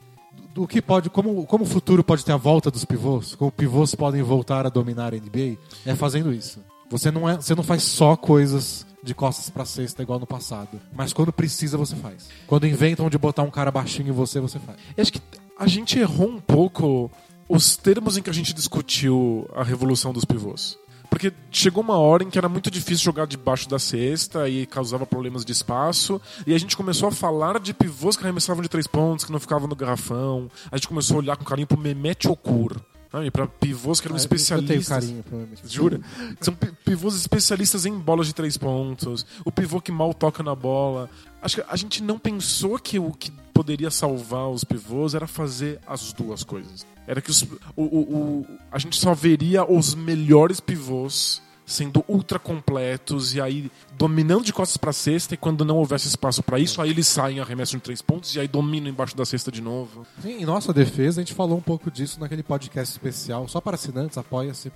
do que pode, como, como o futuro pode ter a volta dos pivôs, como pivôs podem voltar a dominar a NBA, é fazendo isso. Você não, é, você não faz só coisas de costas pra cesta igual no passado, mas quando precisa você faz. Quando inventam de botar um cara baixinho em você, você faz. Eu acho que a gente errou um pouco os termos em que a gente discutiu a revolução dos pivôs. Porque chegou uma hora em que era muito difícil jogar debaixo da cesta e causava problemas de espaço. E a gente começou a falar de pivôs que arremessavam de três pontos, que não ficavam no garrafão. A gente começou a olhar com carinho pro Mehmet Okur. Sabe? Pra pivôs que eram Ah, eu- Eu tenho especialistas. carinho, provavelmente. Jura? São pi- pivôs especialistas em bolas de três pontos. O pivô que mal toca na bola. Acho que a gente não pensou que o que poderia salvar os pivôs era fazer as duas coisas. Era que os, o, o- o- a gente só veria os melhores pivôs sendo ultra completos e aí dominando de costas pra cesta e quando não houvesse espaço pra isso, aí eles saem arremessam de três pontos e aí dominam embaixo da cesta de novo. Sim, em nossa defesa, a gente falou um pouco disso naquele podcast especial, só para assinantes, apoia-se.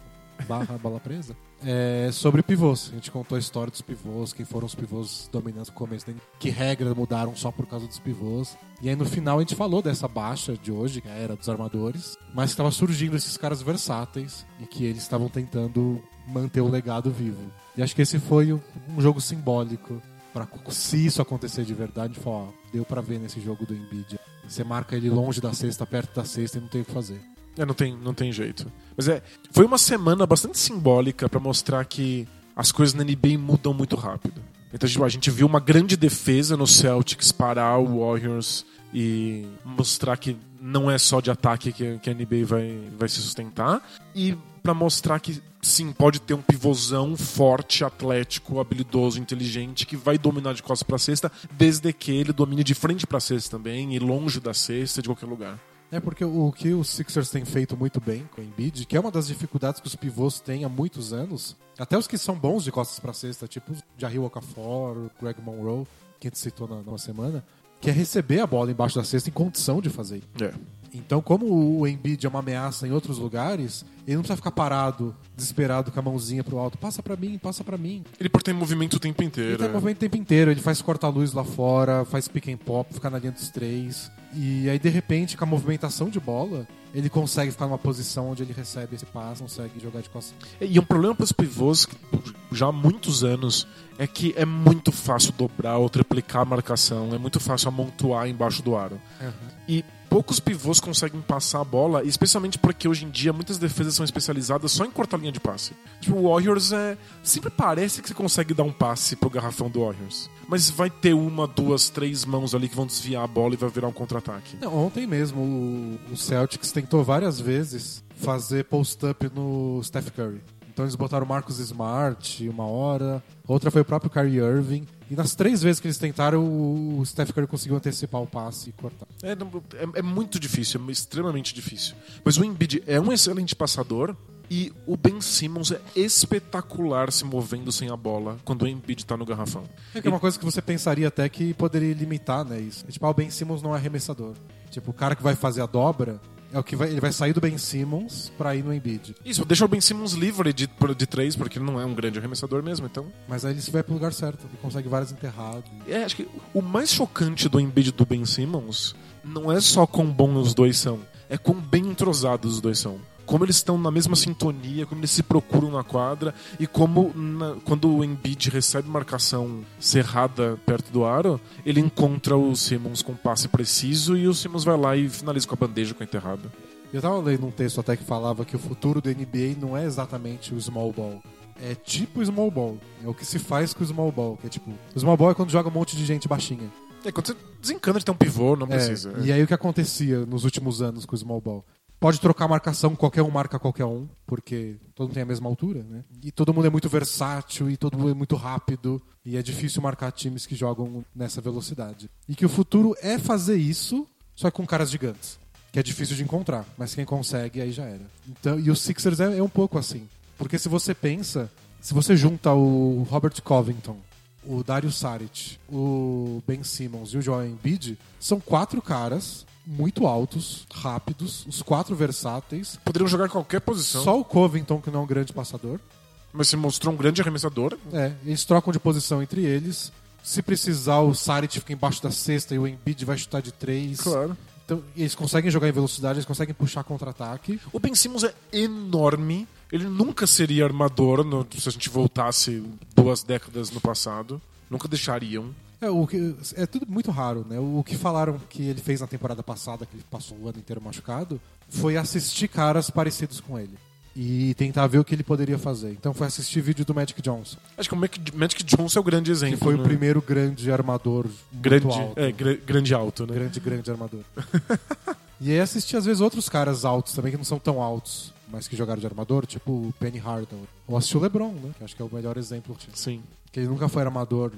Barra bola presa, é sobre pivôs. A gente contou a história dos pivôs, quem foram os pivôs dominantes no começo, né? que regras mudaram só por causa dos pivôs. E aí no final a gente falou dessa baixa de hoje, que era dos armadores, mas estava surgindo esses caras versáteis e que eles estavam tentando manter o legado vivo. E acho que esse foi um jogo simbólico para se isso acontecer de verdade, ó, deu para ver nesse jogo do Embiid. Você marca ele longe da cesta, perto da cesta e não tem o que fazer. É, não tem, não tem jeito. Mas é, foi uma semana bastante simbólica para mostrar que as coisas na NBA mudam muito rápido. Então a gente viu uma grande defesa no Celtics parar o Warriors e mostrar que não é só de ataque que, que a NBA vai, vai se sustentar. E para mostrar que sim, pode ter um pivôzão forte, atlético, habilidoso, inteligente, que vai dominar de costas para cesta, desde que ele domine de frente para cesta também e longe da cesta, de qualquer lugar. É porque o que os Sixers têm feito muito bem com o Embiid, que é uma das dificuldades que os pivôs têm há muitos anos, até os que são bons de costas para cesta, tipo Jahlil Okafor, Greg Monroe, que a gente citou na, na semana, que é receber a bola embaixo da cesta em condição de fazer. É. Então, como o Embiid é uma ameaça em outros lugares, ele não precisa ficar parado, desesperado com a mãozinha pro alto. Passa para mim, passa para mim. Ele pode ter movimento o tempo inteiro. Ele tem é. movimento o tempo inteiro. Ele faz corta-luz lá fora, faz pick and pop, fica na linha dos três. E aí, de repente, com a movimentação de bola, ele consegue ficar numa posição onde ele recebe esse passe, consegue jogar de costas. E um problema para os pivôs, já há muitos anos, é que é muito fácil dobrar ou triplicar a marcação, é muito fácil amontoar embaixo do aro. Uhum. E poucos pivôs conseguem passar a bola, especialmente porque hoje em dia muitas defesas são especializadas só em cortar linha de passe. Tipo, o Warriors é. Sempre parece que você consegue dar um passe pro garrafão do Warriors. Mas vai ter uma, duas, três mãos ali que vão desviar a bola e vai virar um contra-ataque. Ontem mesmo o, Celtics tentou várias vezes fazer post-up no Steph Curry. Então eles botaram o Marcus Smart uma hora, outra foi o próprio Kyrie Irving. E nas três vezes que eles tentaram, o Steph Curry conseguiu antecipar o passe e cortar. É, é, é muito difícil, é extremamente difícil. Mas o Embiid é um excelente passador, e o Ben Simmons é espetacular se movendo sem a bola quando o Embiid tá no garrafão. É é uma coisa que você pensaria até que poderia limitar, né? Isso. É, tipo, ah, o Ben Simmons não é arremessador. Tipo, o cara que vai fazer a dobra é o que vai, ele vai sair do Ben Simmons pra ir no Embiid. Isso, deixa o Ben Simmons livre de, de três, porque ele não é um grande arremessador mesmo, então. Mas aí ele se vai pro lugar certo, ele consegue várias enterradas. É, acho que o mais chocante do Embiid do Ben Simmons não é só quão bons os dois são, é quão bem entrosados os dois são como eles estão na mesma sintonia, como eles se procuram na quadra e como na, quando o Embiid recebe marcação cerrada perto do aro, ele encontra o Simmons com passe preciso e o Simmons vai lá e finaliza com a bandeja com a enterrada. Eu tava lendo um texto até que falava que o futuro do NBA não é exatamente o small ball. É tipo o small ball. É o que se faz com o small ball. Que é tipo, o small ball é quando joga um monte de gente baixinha. É quando você desencana de ter um pivô, não precisa. É, e aí o que acontecia nos últimos anos com o small ball? Pode trocar marcação, qualquer um marca qualquer um, porque todo mundo tem a mesma altura, né? E todo mundo é muito versátil e todo mundo é muito rápido. E é difícil marcar times que jogam nessa velocidade. E que o futuro é fazer isso, só com caras gigantes. Que é difícil de encontrar, mas quem consegue aí já era. Então, e o Sixers é, é um pouco assim. Porque se você pensa, se você junta o Robert Covington, o Dario Saric, o Ben Simmons e o Joel Embiid, são quatro caras muito altos, rápidos, os quatro versáteis. Poderiam jogar em qualquer posição. Só o Covington, que não é um grande passador. Mas se mostrou um grande arremessador. É, eles trocam de posição entre eles. Se precisar, o Saric fica embaixo da cesta e o Embiid vai chutar de três. Claro. Então, eles conseguem jogar em velocidade, eles conseguem puxar contra-ataque. O Ben Simmons é enorme. Ele nunca seria armador no, se a gente voltasse duas décadas no passado. Nunca deixariam. É, o que, é tudo muito raro, né? O que falaram que ele fez na temporada passada, que ele passou o ano inteiro machucado, foi assistir caras parecidos com ele. E tentar ver o que ele poderia fazer. Então foi assistir vídeo do Magic Johnson. Acho que o Magic Johnson é o grande exemplo. Que foi né? o primeiro grande armador grande, alto. É, gr grande alto, né? Grande, grande armador. [laughs] e aí assistir às vezes outros caras altos também, que não são tão altos, mas que jogaram de armador, tipo o Penny Hardaway. Ou assistir o LeBron, né? Que acho que é o melhor exemplo. Sim. Que ele nunca foi armador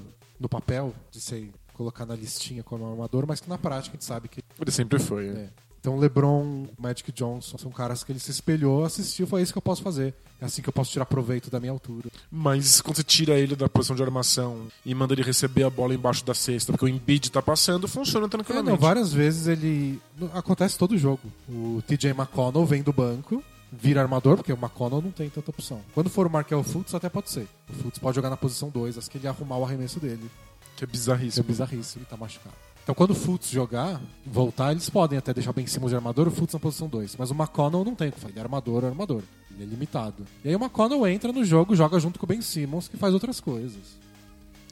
no papel, de ser colocar na listinha como armador, mas que na prática a gente sabe que. Ele sempre foi, né? É. Então LeBron, Magic Johnson são caras que ele se espelhou, assistiu, foi isso que eu posso fazer. É assim que eu posso tirar proveito da minha altura. Mas quando você tira ele da posição de armação e manda ele receber a bola embaixo da cesta, porque o Embiid tá passando, funciona tranquilamente. É, não, várias vezes ele. Acontece todo jogo. O TJ McConnell vem do banco vira armador, porque o McConnell não tem tanta opção. Quando for o Markel Fultz, até pode ser. O Fultz pode jogar na posição 2, acho que ele arrumar o arremesso dele. Que é Isso é bizarríssimo. bizarrice, ele tá machucado. Então quando o Fultz jogar, voltar, eles podem até deixar bem em cima de armador, o Fultz na posição 2. Mas o McConnell não tem, ele é armador, é armador. Ele é limitado. E aí o McConnell entra no jogo, joga junto com o Ben Simmons, que faz outras coisas.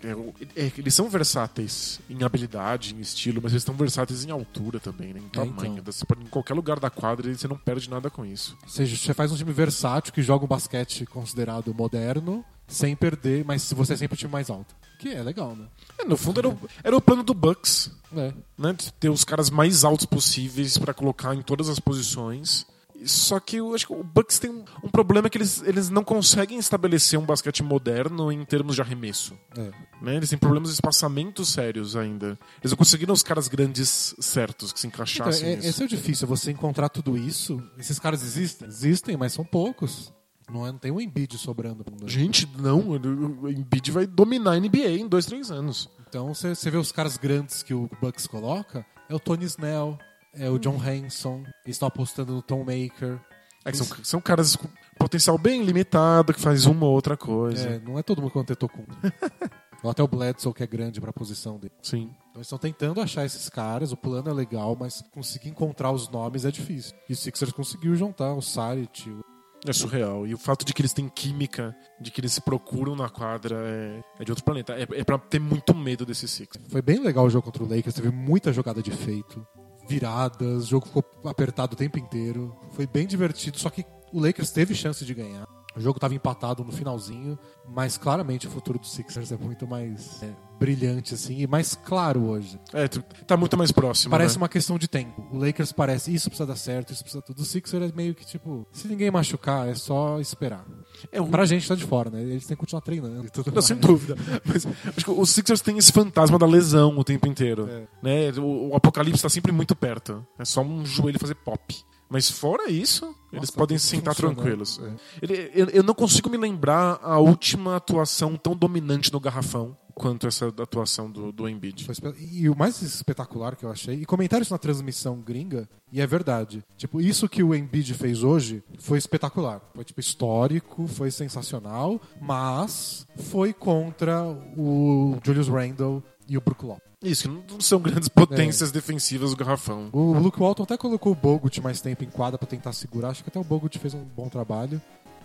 É, é, eles são versáteis em habilidade, em estilo, mas eles estão versáteis em altura também, né? Em tamanho. então. Você pode- em qualquer lugar da quadra e você não perde nada com isso. Ou seja, você faz um time versátil que joga um basquete considerado moderno, sem perder, mas se você é sempre o time mais alto. Que é legal, né? É, no fundo era o, era o plano do Bucks, É. né? De ter os caras mais altos possíveis pra colocar em todas as posições. Só que eu acho que o Bucks tem um, um problema que eles, eles não conseguem estabelecer um basquete moderno em termos de arremesso. é. Né? Eles têm problemas de espaçamento sérios ainda. Eles não conseguiram os caras grandes certos que se Então, encaixassem é, nisso. esse é o difícil, você encontrar tudo isso. Esses caras existem? Existem, mas são poucos. Não, é, não tem um Embiid sobrando. Gente, não. O Embiid vai dominar a NBA em dois, três anos. Então você vê os caras grandes que o Bucks coloca, é o Tony Snell, é o John Hanson, eles estão apostando no Tom Maker. É que são, são caras com potencial bem limitado, que faz uma ou outra coisa. É, não é todo mundo que tem com. [laughs] Ou até o Bledsoe, que é grande pra posição dele. Sim. Então eles estão tentando achar esses caras, o plano é legal, mas conseguir encontrar os nomes é difícil. E o Sixers conseguiu juntar o Saric, o É surreal. E o fato de que eles têm química, de que eles se procuram na quadra, é, é de outro planeta. É, é pra ter muito medo desse Six. Foi bem legal o jogo contra o Lakers, teve muita jogada de feito, viradas, o jogo ficou apertado o tempo inteiro. Foi bem divertido, só que o Lakers teve chance de ganhar. O jogo estava empatado no finalzinho, mas claramente o futuro do Sixers é muito mais é, brilhante assim e mais claro hoje. É, tá muito mais próximo. Parece né? uma questão de tempo. O Lakers parece isso precisa dar certo, isso precisa tudo. O Sixers é meio que tipo, se ninguém machucar, é só esperar. É um- Pra gente tá de fora, né? Eles têm que continuar treinando e tudo Não, mais. sem dúvida. Mas acho que os Sixers têm esse fantasma da lesão o tempo inteiro. É. Né? O, o apocalipse está sempre muito perto. É só um joelho fazer pop. Mas fora isso, eles Nossa, podem tá se sentar tranquilos. É. Ele- eu, eu não consigo me lembrar a última atuação tão dominante no garrafão quanto essa atuação do, do Embiid. E o mais espetacular que eu achei, e comentaram isso na transmissão gringa, e é verdade. Tipo, isso que o Embiid fez hoje foi espetacular. Foi tipo histórico, foi sensacional, mas foi contra o Julius Randle e o Brook Lopez. Isso, que não são grandes potências defensivas do garrafão. O Luke Walton até colocou o Bogut mais tempo em quadra pra tentar segurar. Acho que até o Bogut fez um bom trabalho.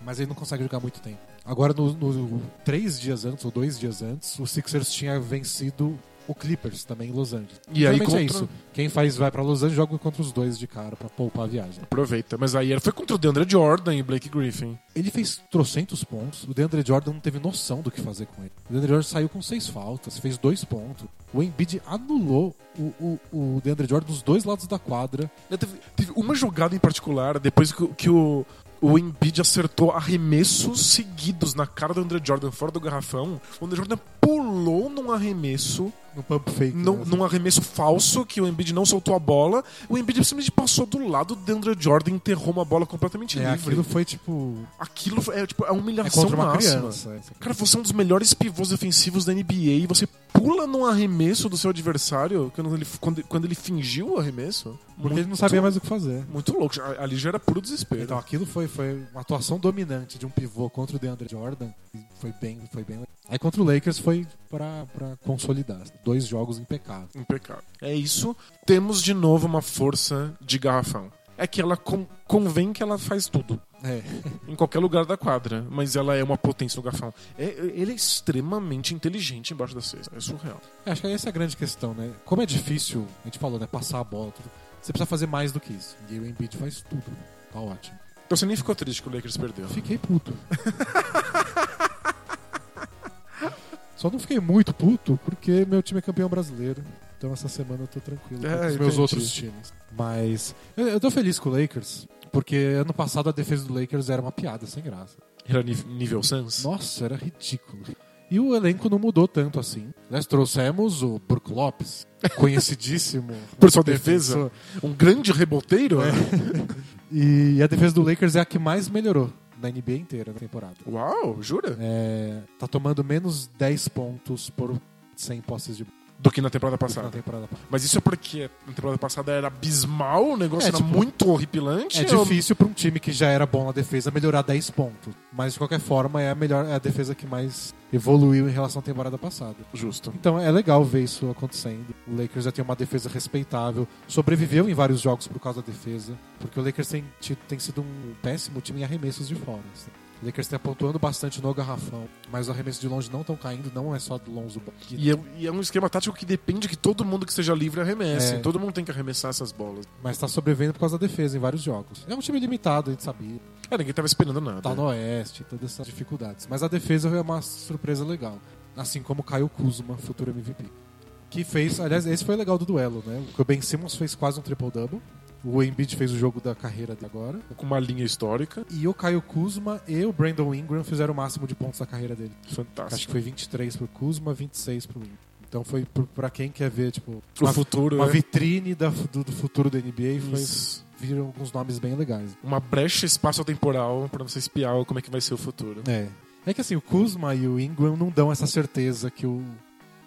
Mas ele não consegue jogar muito tempo. Agora, no, no- três dias antes, ou dois dias antes, o Sixers tinha vencido o Clippers também em Los Angeles. E aí é contra- isso. Quem faz vai pra Los Angeles joga contra os dois de cara pra poupar a viagem. Aproveita. Mas aí foi contra o DeAndre Jordan e Blake Griffin. Ele fez trocentos pontos. O DeAndre Jordan não teve noção do que fazer com ele. O DeAndre Jordan saiu com seis faltas, fez dois pontos. O Embiid anulou o, o, o DeAndre Jordan dos dois lados da quadra. Teve, teve uma jogada em particular, depois que, que o, o Embiid acertou arremessos seguidos na cara do André Jordan fora do garrafão. O André Jordan pulou num arremesso, No pump fake. num, né? num arremesso falso, que o Embiid não soltou a bola. O Embiid simplesmente passou do lado do André Jordan e enterrou uma bola completamente É, livre. aquilo foi tipo. Aquilo é, tipo, é a É humilhação uma máxima. criança. é. Cara, você é um dos melhores pivôs defensivos da NBA e você pula num arremesso do seu adversário quando ele, quando, quando ele fingiu o arremesso. Porque ele não sabia mais o que fazer. Muito louco. Ali já era puro desespero. Então aquilo foi, foi uma atuação dominante de um pivô contra o DeAndre Jordan. Foi bem, foi bem. Aí contra o Lakers foi pra, pra consolidar. Dois jogos impecáveis. Impecável. É isso. Temos de novo uma força de garrafão. É que ela con- convém que ela faz tudo. É. Em qualquer lugar da quadra. Mas ela é uma potência no garrafão. É, ele é extremamente inteligente embaixo da cesta. É surreal. Acho que essa é a grande questão, né? Como é difícil, a gente falou, né? Passar a bola, tudo. Você precisa fazer mais do que isso. E o Embiid faz tudo. Tá ótimo. Então você nem ficou triste que o Lakers perdeu. Eu fiquei puto. [laughs] Só não fiquei muito puto porque meu time é campeão brasileiro. Então essa semana eu tô tranquilo É, com os meus outros times. Mas eu, eu tô feliz com o Lakers, porque ano passado a defesa do Lakers era uma piada, sem graça. Era nível Suns? Nossa, era ridículo. E o elenco não mudou tanto assim. Nós trouxemos o Brook Lopes, [laughs] conhecidíssimo. Por sua defesa? Um grande reboteiro? É. E a defesa do Lakers é a que mais melhorou na NBA inteira na temporada. Uau, jura? É, tá tomando menos 10 pontos por 100 posses de bola. Do que na temporada na passada. temporada passada. Mas isso é porque na temporada passada era abismal, o negócio É, era tipo, muito horripilante. É difícil para um time que já era bom na defesa melhorar 10 pontos. Mas de qualquer forma é a melhor, é a defesa que mais evoluiu em relação à temporada passada. Justo. Então é legal ver isso acontecendo. O Lakers já tem uma defesa respeitável, sobreviveu em vários jogos por causa da defesa, porque o Lakers tem, tem sido um péssimo time em arremessos de fora. assim. O Lakers está pontuando bastante no garrafão, mas os arremessos de longe não estão caindo, não é só do Lonzo. E é, e é um esquema tático que depende que todo mundo que esteja livre arremesse. É. Todo mundo tem que arremessar essas bolas. Mas está sobrevivendo por causa da defesa em vários jogos. É um time limitado, a gente sabia. É, ninguém tava esperando nada. Tá no Oeste, todas essas dificuldades. Mas a defesa é uma surpresa legal. Assim como o Caio Kuzma, futuro MVP. Que fez, aliás, esse foi o legal do duelo, né? O Ben Simmons fez quase um triple-double. O Embiid fez o jogo da carreira de agora. Com uma linha histórica. E o Caio Kuzma e o Brandon Ingram fizeram o máximo de pontos da carreira dele. Fantástico. Acho que foi 23 pro Kuzma, 26 pro Ingram. Então foi pra quem quer ver, tipo, O uma, futuro uma é vitrine da- do, do futuro da NBA. Foi, viram alguns nomes bem legais. uma brecha espaço-temporal pra você espiar como é que vai ser o futuro. É. É que assim, o Kuzma e o Ingram não dão essa certeza que o.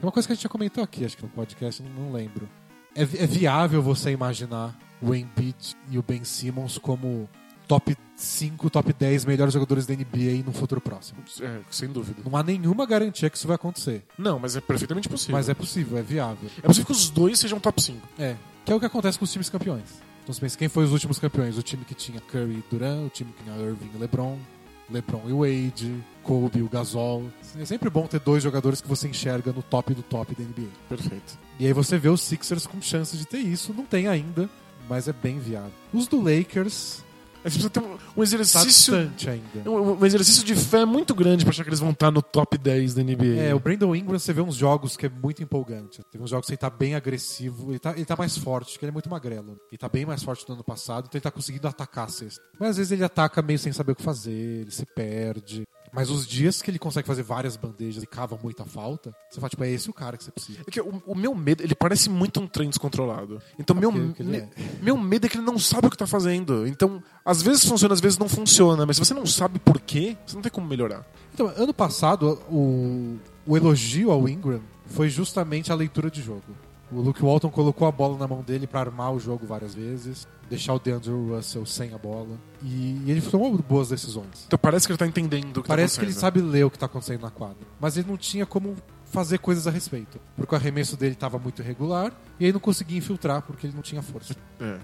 É uma coisa que a gente já comentou aqui, acho que no podcast, não, não lembro. É, é viável você imaginar o Embiid e o Ben Simmons como top 5, top 10 melhores jogadores da NBA no futuro próximo. É, sem dúvida. Não há nenhuma garantia que isso vai acontecer. Não, mas é perfeitamente possível. Mas é possível, é viável. É possível que os dois sejam top 5. É. Que é o que acontece com os times campeões. Então você pensa, quem foi os últimos campeões? O time que tinha Curry e Durant, o time que tinha Irving e LeBron, LeBron e Wade, Kobe e o Gasol. É sempre bom ter dois jogadores que você enxerga no top do top da NBA. Perfeito. E aí você vê os Sixers com chances de ter isso. Não tem ainda, mas é bem viável. Os do Lakers, É, Você precisa ter um, um tá exercício. distante ainda. Um, um exercício de fé muito grande pra achar que eles vão estar no top 10 da NBA. É, o Brandon Ingram, você vê uns jogos que é muito empolgante. Tem uns jogos que ele tá bem agressivo, ele tá, ele tá mais forte, porque ele é muito magrelo. Ele tá bem mais forte do ano passado, então ele tá conseguindo atacar a cesta. Mas às vezes ele ataca meio sem saber o que fazer, ele se perde. Mas os dias que ele consegue fazer várias bandejas e cava muita falta, você fala, tipo, é esse o cara que você precisa. É que o, o meu medo, ele parece muito um trem descontrolado. Então, meu, porque ele me- é. meu medo é que ele não sabe o que tá fazendo. Então, às vezes funciona, às vezes não funciona. Mas se você não sabe por quê, você não tem como melhorar. Então, ano passado, o, o elogio ao Ingram foi justamente a leitura de jogo. O Luke Walton colocou a bola na mão dele pra armar o jogo várias vezes, deixar o DeAndre Russell sem a bola. E, ele tomou boas decisões. Então parece que ele tá entendendo o que Parece tá que ele sabe ler o que tá acontecendo na quadra. Mas ele não tinha como fazer coisas a respeito. Porque o arremesso dele tava muito irregular e ele não conseguia infiltrar porque ele não tinha força. [laughs] É.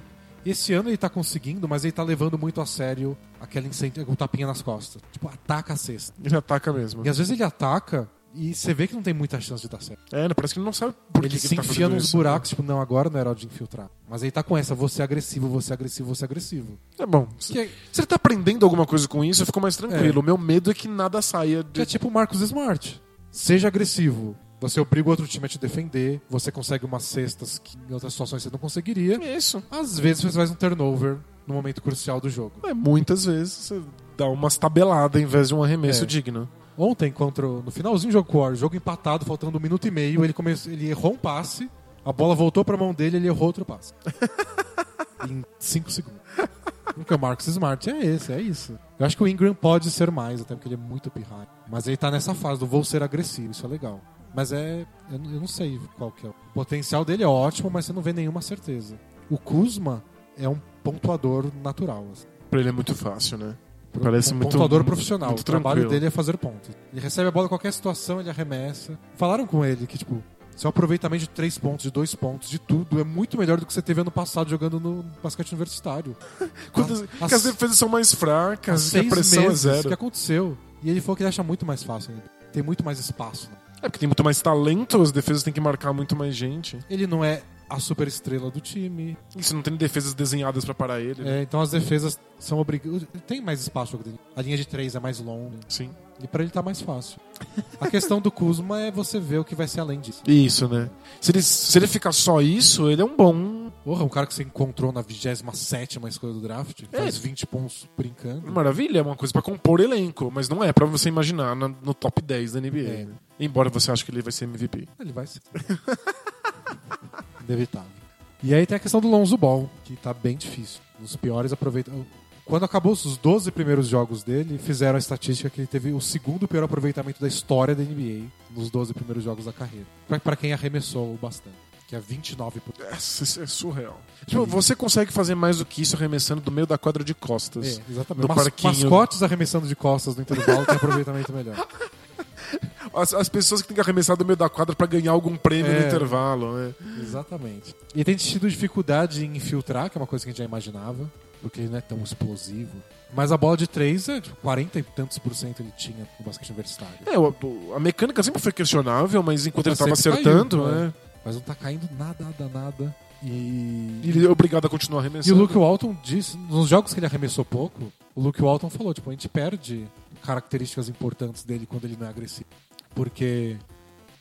Esse ano ele tá conseguindo, mas ele tá levando muito a sério aquele incêndio, o tapinha nas costas. Tipo, ataca a cesta. Ele ataca mesmo. E às vezes ele ataca e você vê que não tem muita chance de dar certo. É, parece que ele não sabe por ele que, que se ele tá enfia nos isso. buracos, tipo, não, agora não era hora de infiltrar. Mas ele tá com essa, você é agressivo, você é agressivo, você é agressivo. É bom. Que Se ele tá aprendendo alguma coisa com isso, eu fico mais tranquilo. É. O meu medo é que nada saia que de. é tipo o Marcos Smart. Seja agressivo. Você obriga o outro time a te defender, você consegue umas cestas que em outras situações você não conseguiria. Isso. Às vezes você faz um turnover no momento crucial do jogo. É, muitas vezes você dá umas tabeladas em vez de um arremesso É. digno. Ontem, contra, o- no finalzinho do jogo Warriors, jogo empatado, faltando um minuto e meio, ele, começou, ele errou um passe, a bola voltou pra mão dele ele errou outro passe. [laughs] em 5 segundos. Porque o Marcus Smart é esse, é isso. Eu acho que o Ingram pode ser mais, até porque ele é muito pirralho. Mas ele tá nessa fase do vou ser agressivo, isso é legal. Mas é. Eu, não- eu não sei qual que é. O potencial dele é ótimo, mas você não vê nenhuma certeza. O Kuzma é um pontuador natural. assim. Pra ele é muito fácil, né? Parece um muito- pontuador profissional. muito o trabalho tranquilo. dele é fazer pontos. Ele recebe a bola em qualquer situação, ele arremessa. Falaram com ele que, tipo, seu aproveitamento de três pontos, de dois pontos, de tudo, é muito melhor do que você teve ano passado jogando no basquete universitário. [laughs] Quando, Há- que as defesas são mais fracas, a pressão é zero. que aconteceu. E ele falou que ele acha muito mais fácil ainda. Tem muito mais espaço. né? É porque tem muito mais talento, as defesas têm que marcar muito mais gente. Ele não é a super estrela do time. E se não tem defesas desenhadas pra parar ele. né? É, então as defesas são obrigadas. Tem mais espaço. A linha de três é mais longa. Sim. E pra ele tá mais fácil. A questão do Kuzma é você ver o que vai ser além disso. Isso, né? Se ele, se ele ficar só isso, ele é um bom. Porra, um cara que você encontrou na 27 escolha do draft, É. faz 20 pontos brincando. Maravilha, é uma coisa pra compor elenco, mas não é pra você imaginar na- no top 10 da NBA. É. né? Embora você ache que ele vai ser MVP. Ele vai ser. [laughs] Inevitável. E aí tem a questão do Lonzo Ball, que tá bem difícil. Nos piores aproveita. Quando acabou os 12 primeiros jogos dele, fizeram a estatística que ele teve o segundo pior aproveitamento da história da NBA nos 12 primeiros jogos da carreira. Pra quem arremessou bastante. Que é 29%. Essa- Isso é surreal. Tipo, você consegue fazer mais do que isso arremessando do meio da quadra de costas. É, exatamente. No Mas, parquinho. mascotes arremessando de costas no intervalo tem aproveitamento melhor. [laughs] As, as pessoas que têm que arremessar do meio da quadra pra ganhar algum prêmio É. no intervalo. né? Exatamente. E tem tido dificuldade em infiltrar, que é uma coisa que a gente já imaginava, porque ele não é tão explosivo. Mas a bola de três, é, tipo, 40 e tantos por cento ele tinha no basquete universitário. É, a mecânica sempre foi questionável, mas enquanto ele Mas tava sempre acertando, caiu, né? né? Mas não tá caindo nada, nada, nada. E. Ele é obrigado a continuar E arremessando. o Luke Walton disse, nos jogos que ele arremessou pouco, o Luke Walton falou, tipo, a gente perde características importantes dele quando ele não é agressivo. Porque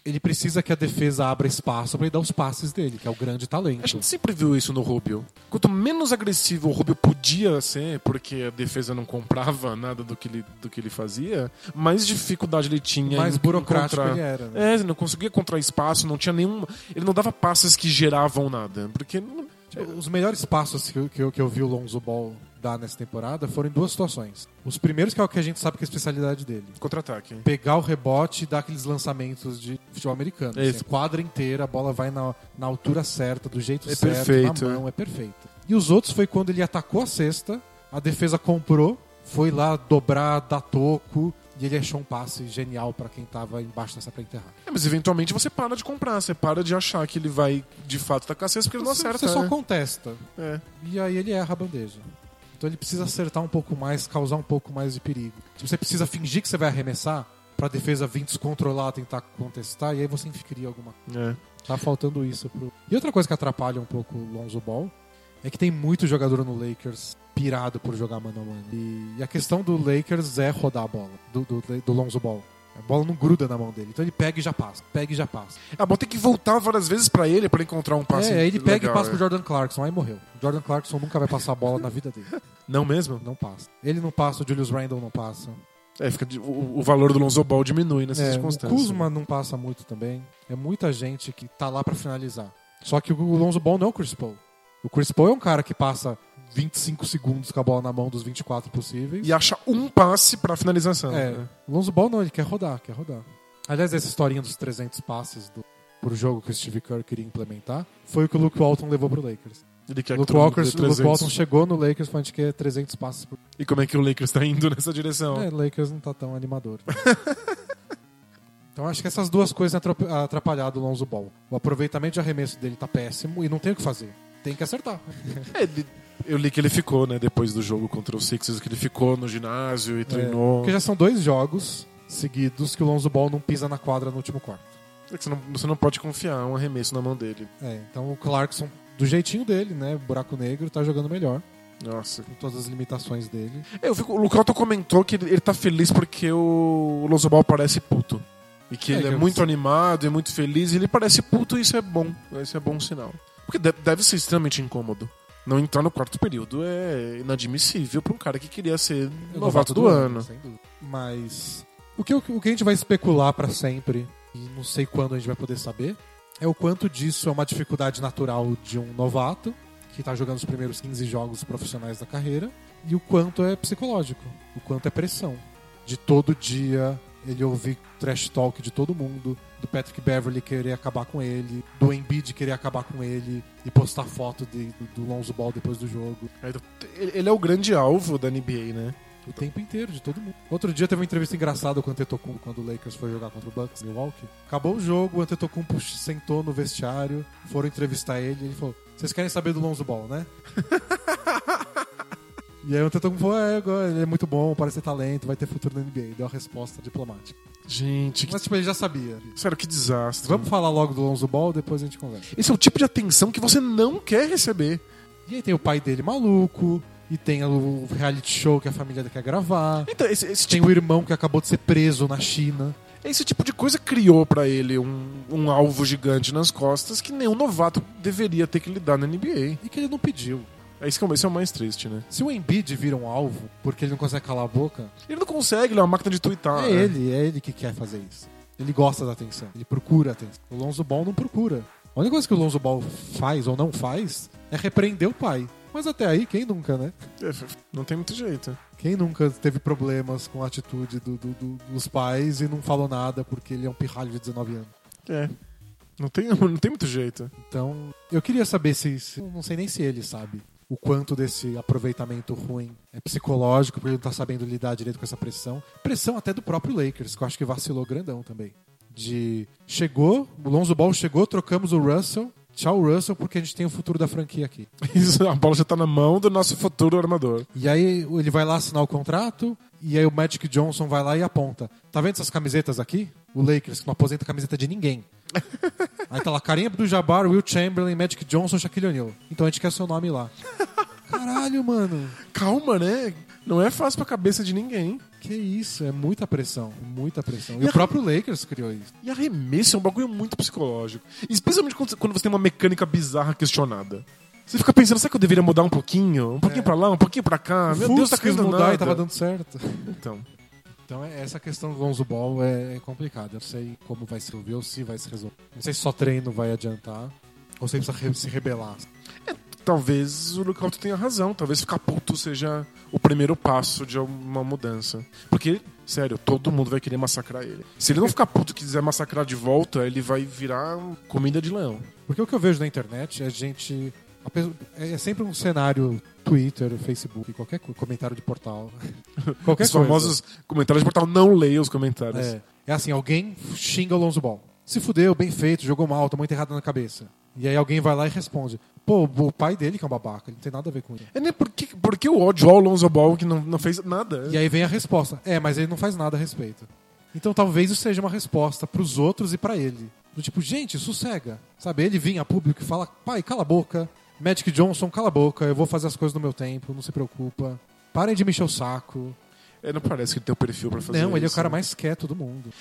ele precisa que a defesa abra espaço pra ele dar os passes dele, que é o grande talento. A gente sempre viu isso no Rubio. Quanto menos agressivo o Rubio podia ser, porque a defesa não comprava nada do que ele, do que ele fazia, mais dificuldade ele tinha Mais em burocrático encontrar. ele era. Né? É, ele não conseguia encontrar espaço, não tinha nenhum. Ele não dava passes que geravam nada. Porque. Os melhores passos que eu, que eu, que eu vi o Lonzo Ball dar nessa temporada foram em duas situações. Os primeiros, que é o que a gente sabe que é a especialidade dele. Contra-ataque. Pegar o rebote e dar aqueles lançamentos de futebol americano. É. Assim, a quadra inteira, a bola vai na, na altura certa, do jeito É certo, perfeito, na mão, é perfeito. E os outros foi quando ele atacou a cesta, a defesa comprou, foi lá dobrar, dar toco, e ele achou um passe genial pra quem tava embaixo dessa pra enterrar. É, mas eventualmente você para de comprar, você para de achar que ele vai de fato tacar cesta porque ele não acerta. você só né? contesta. É. E aí ele erra a bandeja. Então ele precisa acertar um pouco mais, causar um pouco mais de perigo. Tipo, você precisa fingir que você vai arremessar pra defesa vir descontrolar, tentar contestar, e aí você cria alguma coisa. É. Tá faltando isso pro. E outra coisa que atrapalha um pouco o Lonzo Ball é que tem muito jogador no Lakers pirado por jogar mano a mano. E, e a questão do Lakers é rodar a bola, do, do, do Lonzo Ball. A bola não gruda na mão dele. Então ele pega e já passa. Pega e já passa. Ah, bom, tem que voltar várias vezes pra ele pra encontrar um passe. é, aí ele pega legal, e passa é. pro Jordan Clarkson. Aí morreu. O Jordan Clarkson nunca vai passar a bola na vida dele. [laughs] Não mesmo? Não passa. Ele não passa, o Julius Randle não passa. É, fica o, o valor do Lonzo Ball diminui nessas É, o circunstâncias. Kuzma não passa muito também. É muita gente que tá lá pra finalizar. Só que o Lonzo Ball não é o Chris Paul. O Chris Paul é um cara que passa 25 segundos com a bola na mão dos 24 possíveis. E acha um passe pra finalização. É, né? o Lonzo Ball não, ele quer rodar, quer rodar. Aliás, essa historinha dos 300 passes do, por jogo que o Steve Kerr queria implementar foi o que o Luke Walton levou pro Lakers. Ele quer O Luke, que Walker, o Luke 300. Walton chegou no Lakers falando que é 300 passes por E como é que o Lakers tá indo nessa direção? É, Lakers não tá tão animador. [laughs] então acho que essas duas coisas têm atrap- atrapalhado o Lonzo Ball. O aproveitamento de arremesso dele tá péssimo e não tem o que fazer. Tem que acertar. [laughs] É, ele- eu li que ele ficou, né, depois do jogo contra os Sixers, que ele ficou no ginásio e treinou. Porque já são dois jogos seguidos que o Lonzo Ball não pisa na quadra no último quarto. É que Você, não, você não pode confiar um arremesso na mão dele. É, então o Clarkson, do jeitinho dele, né, buraco negro, tá jogando melhor. Nossa. Com todas as limitações dele. É, eu fico, o Lucato comentou que ele, ele tá feliz porque o Lonzo Ball parece puto. E que É, ele é muito animado e muito feliz. E ele parece puto e isso é bom. Isso é bom sinal. Porque de- deve ser extremamente incômodo. Não entrar no quarto período é inadmissível pra um cara que queria ser É novato do, ano. sem dúvida. Mas o que, o que a gente vai especular pra sempre, e não sei quando a gente vai poder saber, é o quanto disso é uma dificuldade natural de um novato, que tá jogando os primeiros 15 jogos profissionais da carreira, e o quanto é psicológico, o quanto é pressão. De todo dia ele ouvir trash talk de todo mundo, do Patrick Beverly querer acabar com ele, do Embiid querer acabar com ele e postar foto de- do, Lonzo Ball depois do jogo. Aí, Ele é o grande alvo da NBA, né? O tempo inteiro, de todo mundo. Outro dia teve uma entrevista engraçada com o Antetokounmpo quando o Lakers foi jogar contra o Bucks Milwaukee. Acabou o jogo, o Antetokounmpo sentou no vestiário, foram entrevistar ele e ele falou: "Vocês querem saber do Lonzo Ball, né?" [laughs] e aí o Antetokounmpo falou: "É, ele é muito bom, parece ter talento, vai ter futuro na NBA." Deu a resposta diplomática. Gente, que... Mas tipo, ele já sabia. sério, que desastre. Vamos falar logo do Lonzo Ball, depois a gente conversa. Esse é o tipo de atenção que você não quer receber. E aí tem o pai dele maluco, e tem o reality show que a família quer gravar. Então, esse, esse Tem tipo, o irmão que acabou de ser preso na China. esse tipo de coisa criou pra ele um, um alvo gigante nas costas que nenhum novato deveria ter que lidar na NBA. E que ele não pediu. É isso que é, o- esse é o mais triste, né? Se o Embiid vira um alvo porque ele não consegue calar a boca, Ele não consegue, ele é uma máquina de twittar. é né? ele, é ele que quer fazer isso. Ele gosta da atenção, ele procura a atenção. O Lonzo Ball não procura. A única coisa que o Lonzo Ball faz ou não faz é repreender o pai. Mas até aí, quem nunca, né? É, Não tem muito jeito. Quem nunca teve problemas com a atitude do- do- do- dos pais e não falou nada porque ele é um pirralho de 19 anos? É. Não tem, [laughs] não tem muito jeito. Então, eu queria saber se, se- Não sei nem se ele sabe o quanto desse aproveitamento ruim é psicológico, porque ele não tá sabendo lidar direito com essa pressão. Pressão até do próprio Lakers, que eu acho que vacilou grandão também. De. Chegou, o Lonzo Ball chegou, trocamos o Russell. Tchau, Russell, porque a gente tem o futuro da franquia aqui. [laughs] Isso, a bola já tá na mão do nosso futuro armador. E aí ele vai lá assinar o contrato, e aí o Magic Johnson vai lá e aponta. Tá vendo essas camisetas aqui? O Lakers, que não aposenta a camiseta de ninguém. [laughs] aí tá lá, Karim Abdul-Jabbar, Will Chamberlain, Magic Johnson, Shaquille O'Neal. Então a gente quer seu nome lá. [laughs] Caralho, mano. Calma, né? Não é fácil pra cabeça de ninguém. Que isso, é muita pressão, muita pressão. E, E o próprio Lakers criou isso. E arremesso é um bagulho muito psicológico. Especialmente quando você tem uma mecânica bizarra questionada. Você fica pensando, será que eu deveria mudar um pouquinho? Um pouquinho pra lá, um pouquinho pra cá? Meu Deus, tá quis caindo mudar nada. e tava dando certo. Então, Então é- essa questão do Lonzo Ball é, é complicada. Eu não sei como vai se resolver ou se vai se resolver. Não sei se só treino vai adiantar ou se precisa re- se rebelar. talvez o Lookout tenha razão. Talvez ficar puto seja o primeiro passo de uma mudança. Porque, sério, todo mundo vai querer massacrar ele. Se ele não ficar puto e quiser massacrar de volta, ele vai virar comida de leão. Porque o que eu vejo na internet é gente. É sempre um cenário Twitter, Facebook, qualquer co- comentário de portal. [laughs] qualquer Os coisa. famosos comentários de portal não leia os comentários. É, é assim, alguém xinga o Lonzo Ball. Se fudeu, bem feito, jogou mal, tomou enterrada na cabeça. E aí alguém vai lá e responde. Pô, o pai dele que é um babaca, ele não tem nada a ver com isso. É, né? Por que, por que o ódio ao Lonzo Ball que não, não fez nada? E aí vem a resposta. É, mas ele não faz nada a respeito. Então talvez isso seja uma resposta pros outros e pra ele. Do tipo, gente, sossega. Sabe, ele vinha a público e fala, pai, cala a boca. Magic Johnson, cala a boca, eu vou fazer as coisas no meu tempo, não se preocupa. Parem de me encher o saco. É, não parece que ele tem o perfil pra fazer não, ele é o isso. cara mais quieto do mundo.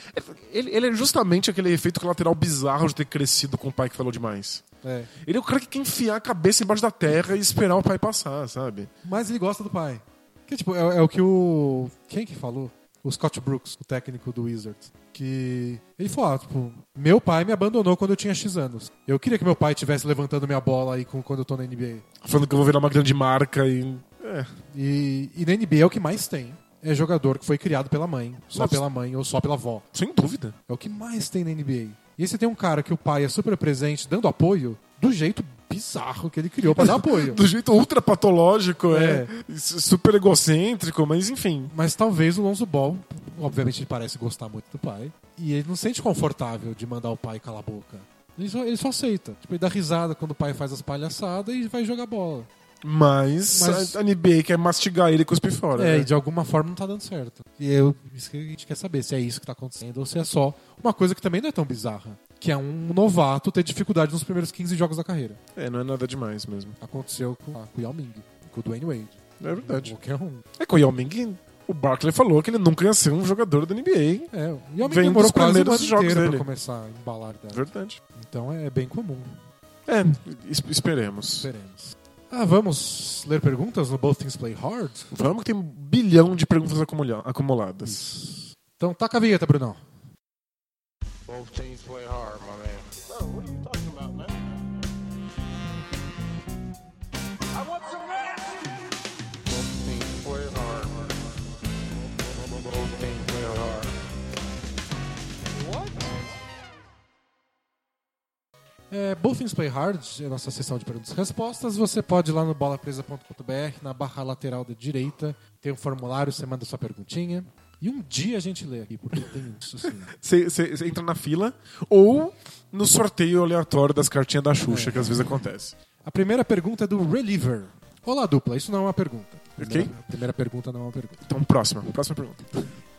Ele, ele é justamente aquele efeito colateral bizarro de ter crescido com o pai que falou demais. É. Ele é o cara que quer enfiar a cabeça embaixo da terra e esperar o pai passar, sabe? Mas ele gosta do pai. Que, tipo, é, é o que o. Quem que falou? O Scott Brooks, o técnico do Wizards. Que. Ele falou, ah, tipo, meu pai me abandonou quando eu tinha X anos. Eu queria que meu pai estivesse levantando minha bola aí com- quando eu tô na NBA. Falando que eu vou virar uma grande marca e. É. E, e na NBA é o que mais tem. É jogador que foi criado pela mãe, só Nossa. pela mãe ou só pela avó. Sem dúvida. É o que mais tem na NBA. E aí você tem um cara que o pai é super presente, dando apoio, do jeito bizarro que ele criou pra dar apoio. [laughs] Do jeito ultra patológico, é. É. Super egocêntrico, mas enfim. Mas talvez o Lonzo Ball, obviamente ele parece gostar muito do pai, e ele não se sente confortável de mandar o pai calar a boca. Ele só, ele só aceita. Tipo, ele dá risada quando o pai faz as palhaçadas e vai jogar bola. Mas, Mas- a NBA quer mastigar ele e cuspir fora. É, né? e de alguma forma não tá dando certo. E eu, isso que a gente quer saber, se é isso que tá acontecendo ou se é só uma coisa que também não é tão bizarra. Que é um novato ter dificuldade nos primeiros 15 jogos da carreira. É, não é nada demais mesmo. Aconteceu com, ah, com o Yao Ming, com o Dwayne Wade. É verdade. Qualquer um. É que o Yao Ming, o Barkley falou que ele nunca ia ser um jogador da NBA. É, o Yao Ming Vem demorou dos quase primeiros jogos dele. pra começar a embalar dela. Verdade. Então é bem comum. É, es- esperemos. Veremos. Ah, vamos ler perguntas no Both Things Play Hard? Vamos que tem um bilhão de perguntas acumula- acumuladas. Então taca a vinheta, Brunão. Both teams play hard, my man. Bro, what are you talking about, man? I want some action! Both teams play hard. Both teams play hard. What? É, Both Things Play Hard é a nossa sessão de perguntas e respostas. Você pode ir lá no bolapresa.com.br, na barra lateral da direita, tem um formulário, você manda sua perguntinha. E um dia a gente lê aqui, porque tem isso sim. [laughs] Você entra na fila ou no sorteio aleatório das cartinhas da Xuxa, que às vezes acontece. A primeira pergunta é do Reliever. Olá, dupla, isso não é uma pergunta. A Ok. primeira, a primeira pergunta não é uma pergunta. Então, próxima. Próxima pergunta.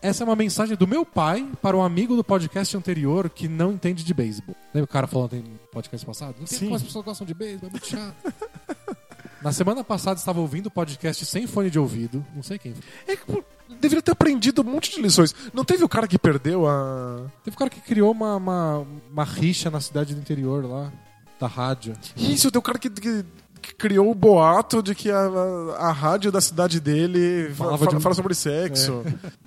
Essa é uma mensagem do meu pai para um amigo do podcast anterior que não entende de beisebol. Lembra o cara falando no podcast passado? Não sei como as pessoas gostam de beisebol, é muito chato. [laughs] Na semana passada estava ouvindo o podcast sem fone de ouvido, não sei quem. É que, deveria ter aprendido um monte de lições. Não teve o cara que perdeu a. Teve um cara que criou uma, uma, uma rixa na cidade do interior lá, da rádio. Isso, tem o cara que, que- criou o boato de que a, a, a rádio da cidade dele fa- Falava fala, de fala sobre sexo.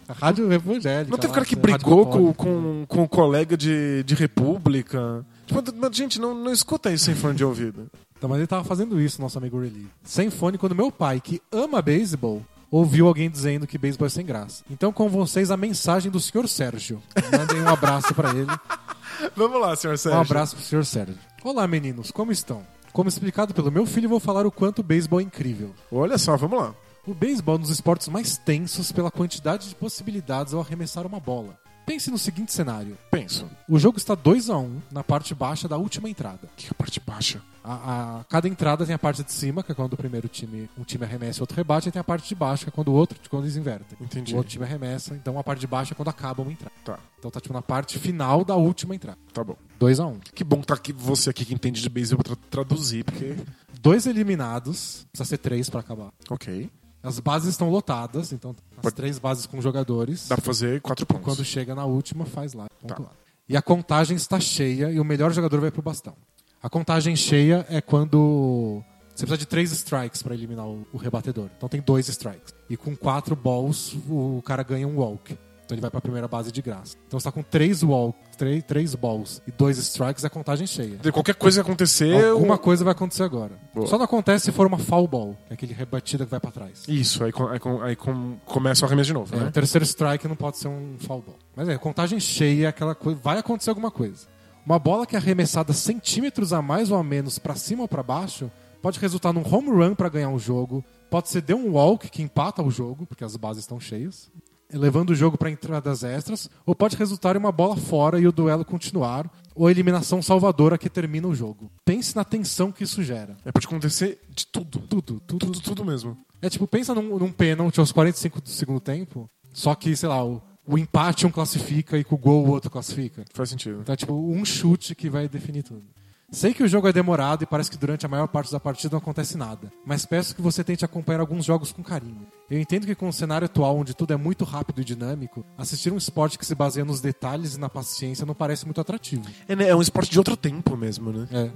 A rádio evangélica. Não teve cara que brigou com, com, com um colega de, de república. Tipo, gente, não, não escuta isso sem fone de ouvido. Então, mas ele tava fazendo isso, nosso amigo Relief. Sem fone, quando meu pai, que ama beisebol, ouviu alguém dizendo que beisebol é sem graça. Então, com vocês, a mensagem do senhor Sérgio. Mandem um abraço pra ele. [laughs] Vamos lá, senhor Sérgio. Um abraço pro senhor Sérgio. Olá, meninos, como estão? Como explicado pelo meu filho, vou falar o quanto o beisebol é incrível. Olha só, vamos lá. O beisebol é um dos esportes mais tensos pela quantidade de possibilidades ao arremessar uma bola. Pense no seguinte cenário: Penso. o jogo está 2 a 1 na parte baixa da última entrada. Que é a parte baixa. A, a- cada entrada tem a parte de cima, que é quando o primeiro time, um time arremessa e o outro rebate, e tem a parte de baixo, que é quando o outro, quando eles invertem. Entendi. O outro time arremessa, então a parte de baixo é quando acaba uma entrada. Tá, Então tá tipo na parte final da última entrada. tá bom. 2 a 1 Que bom que tá aqui você aqui que entende de beisebol pra tra- traduzir, porque. Dois eliminados, precisa ser três pra acabar. Ok. As bases estão lotadas, então as Pode- três bases com jogadores. Dá pra fazer quatro pontos. Quando chega na última, faz lá. Tá. lá. E a contagem está cheia e o melhor jogador vai pro bastão. A contagem cheia é quando você precisa de três strikes para eliminar o, o rebatedor. Então tem dois strikes. E com quatro balls, o cara ganha um walk. Então ele vai pra primeira base de graça. Então você tá com três walk, três, três balls e dois strikes, é contagem cheia. De qualquer coisa que acontecer. Alguma o- coisa vai acontecer agora. Boa. Só não acontece se for uma foul ball, que é aquele rebatida que vai pra trás. Isso, aí, com- aí, com- aí com- começa o arremesso de novo, É, né? o terceiro strike não pode ser um foul ball. Mas é, contagem cheia é aquela coisa. Vai acontecer alguma coisa. Uma bola que é arremessada centímetros a mais ou a menos pra cima ou pra baixo pode resultar num home run pra ganhar um jogo. Pode ser de um walk que empata o jogo, porque as bases estão cheias, levando o jogo pra entradas extras, ou pode resultar em uma bola fora e o duelo continuar, ou a eliminação salvadora que termina o jogo. Pense na tensão que isso gera. É, pode acontecer de tudo. Tudo, tudo, Tudo, tudo mesmo. é tipo, pensa num, num pênalti aos 45 do segundo tempo, só que, sei lá, o, o empate um classifica e com o gol o outro classifica. Faz sentido. Então é tipo um chute que vai definir tudo. Sei que o jogo é demorado e parece que durante a maior parte da partida não acontece nada, mas peço que você tente acompanhar alguns jogos com carinho. Eu entendo que com o cenário atual, onde tudo é muito rápido e dinâmico, assistir um esporte que se baseia nos detalhes e na paciência não parece muito atrativo. É, né, é um esporte de outro tempo mesmo, né? É.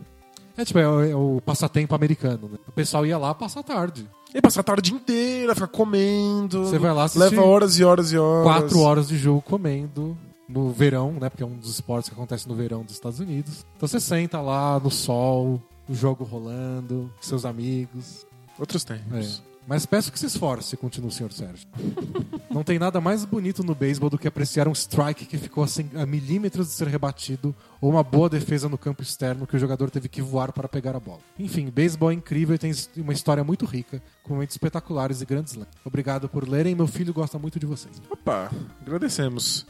É tipo, é, o- é o passatempo americano, né? O pessoal ia lá passar a tarde. E passar a tarde inteira, ficar comendo. Você vai lá assistir Leva horas e horas e horas. quatro horas de jogo comendo no verão, né? Porque é um dos esportes que acontece no verão dos Estados Unidos. Então você senta lá no sol, o jogo rolando, com seus amigos. Outros É. tempos. Mas peço que se esforce, continua o senhor Sérgio. [laughs] Não tem nada mais bonito no beisebol do que apreciar um strike que ficou a, cem- a milímetros de ser rebatido ou uma boa defesa no campo externo que o jogador teve que voar para pegar a bola. Enfim, beisebol é incrível e tem uma história muito rica, com momentos espetaculares e grandes lances. Obrigado por lerem, meu filho gosta muito de vocês. Opa, agradecemos.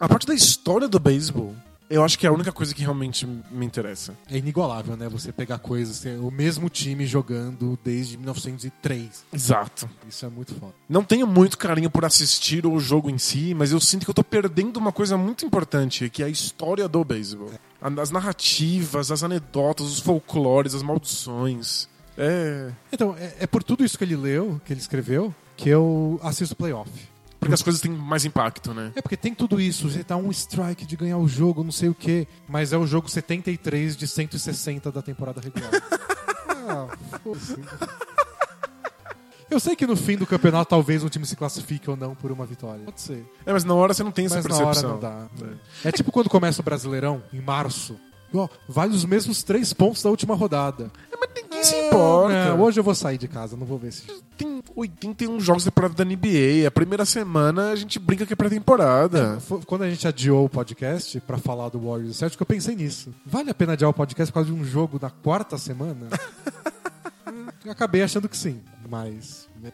A parte da história do beisebol, eu acho que é a única coisa que realmente me interessa. É inigualável, né? Você pegar coisas, ter o mesmo time jogando desde 1903. Exato. Isso é muito foda. Não tenho muito carinho por assistir o jogo em si, mas eu sinto que eu tô perdendo uma coisa muito importante, que é a história do beisebol. As narrativas, as anedotas, os folclores, as maldições. É. Então, é, é por tudo isso que ele leu, que ele escreveu, que eu assisto playoff. Porque as coisas têm mais impacto, né? É porque tem tudo isso, você tá um strike de ganhar o jogo, não sei o quê, mas é o jogo 73 de 160 da temporada regular. [laughs] ah, foda-se. Eu sei que no fim do campeonato talvez um time se classifique ou não por uma vitória. Pode ser. É, mas na hora você não tem essa Mas na hora percepção. não dá. É tipo quando começa o Brasileirão, em março. Ó, vale os mesmos três pontos da última rodada. Ninguém se importa. Não, hoje eu vou sair de casa, não vou ver esse jogo. Tem 81 jogos de temporada da NBA. A primeira semana a gente brinca que é pré-temporada. Foi- Quando a gente adiou o podcast pra falar do Warriors e Celtic, eu pensei nisso. Vale a pena adiar o podcast por causa de um jogo na quarta semana? eu [laughs] acabei achando que sim, mas... né.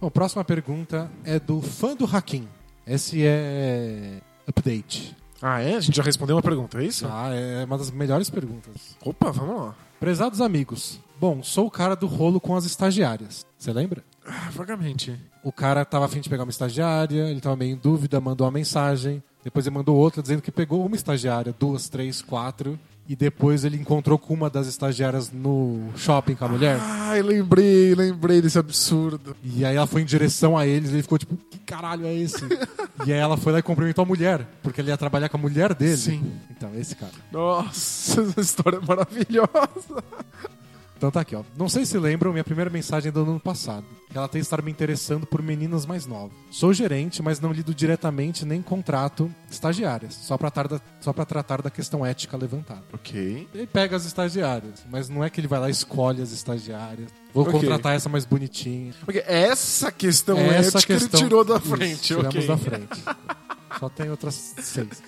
Bom, próxima pergunta é do fã do Hakim. Esse é... Update. Ah, é? A gente já respondeu uma pergunta, é isso? Ah, é uma das melhores perguntas. Opa, vamos lá. Prezados amigos, bom, sou o cara do rolo com as estagiárias. Você lembra? Ah, vagamente. O cara tava afim de pegar uma estagiária, ele tava meio em dúvida, mandou uma mensagem. Depois ele mandou outra dizendo que pegou uma estagiária, duas, três, quatro. E depois ele encontrou com uma das estagiárias no shopping com a mulher. Ai, lembrei, lembrei desse absurdo. E aí ela foi em direção a eles e ele ficou tipo, que caralho é esse? [laughs] e aí ela foi lá e cumprimentou a mulher, porque ele ia trabalhar com a mulher dele. Sim. Então, esse cara. Nossa, [laughs] essa história é maravilhosa. Então tá aqui, ó. Não sei se lembram minha primeira mensagem do ano passado. Ela tem estar me interessando por meninas mais novas. Sou gerente, mas não lido diretamente nem contrato estagiárias, só pra, tar da- só pra tratar da questão ética levantada. Ok. Ele pega as estagiárias, mas não é que ele vai lá e escolhe as estagiárias. Vou Ok. contratar essa mais bonitinha. Ok, Essa questão Essa ética questão ele tirou da Isso, frente. tiramos ok. da frente. Só tem outras seis.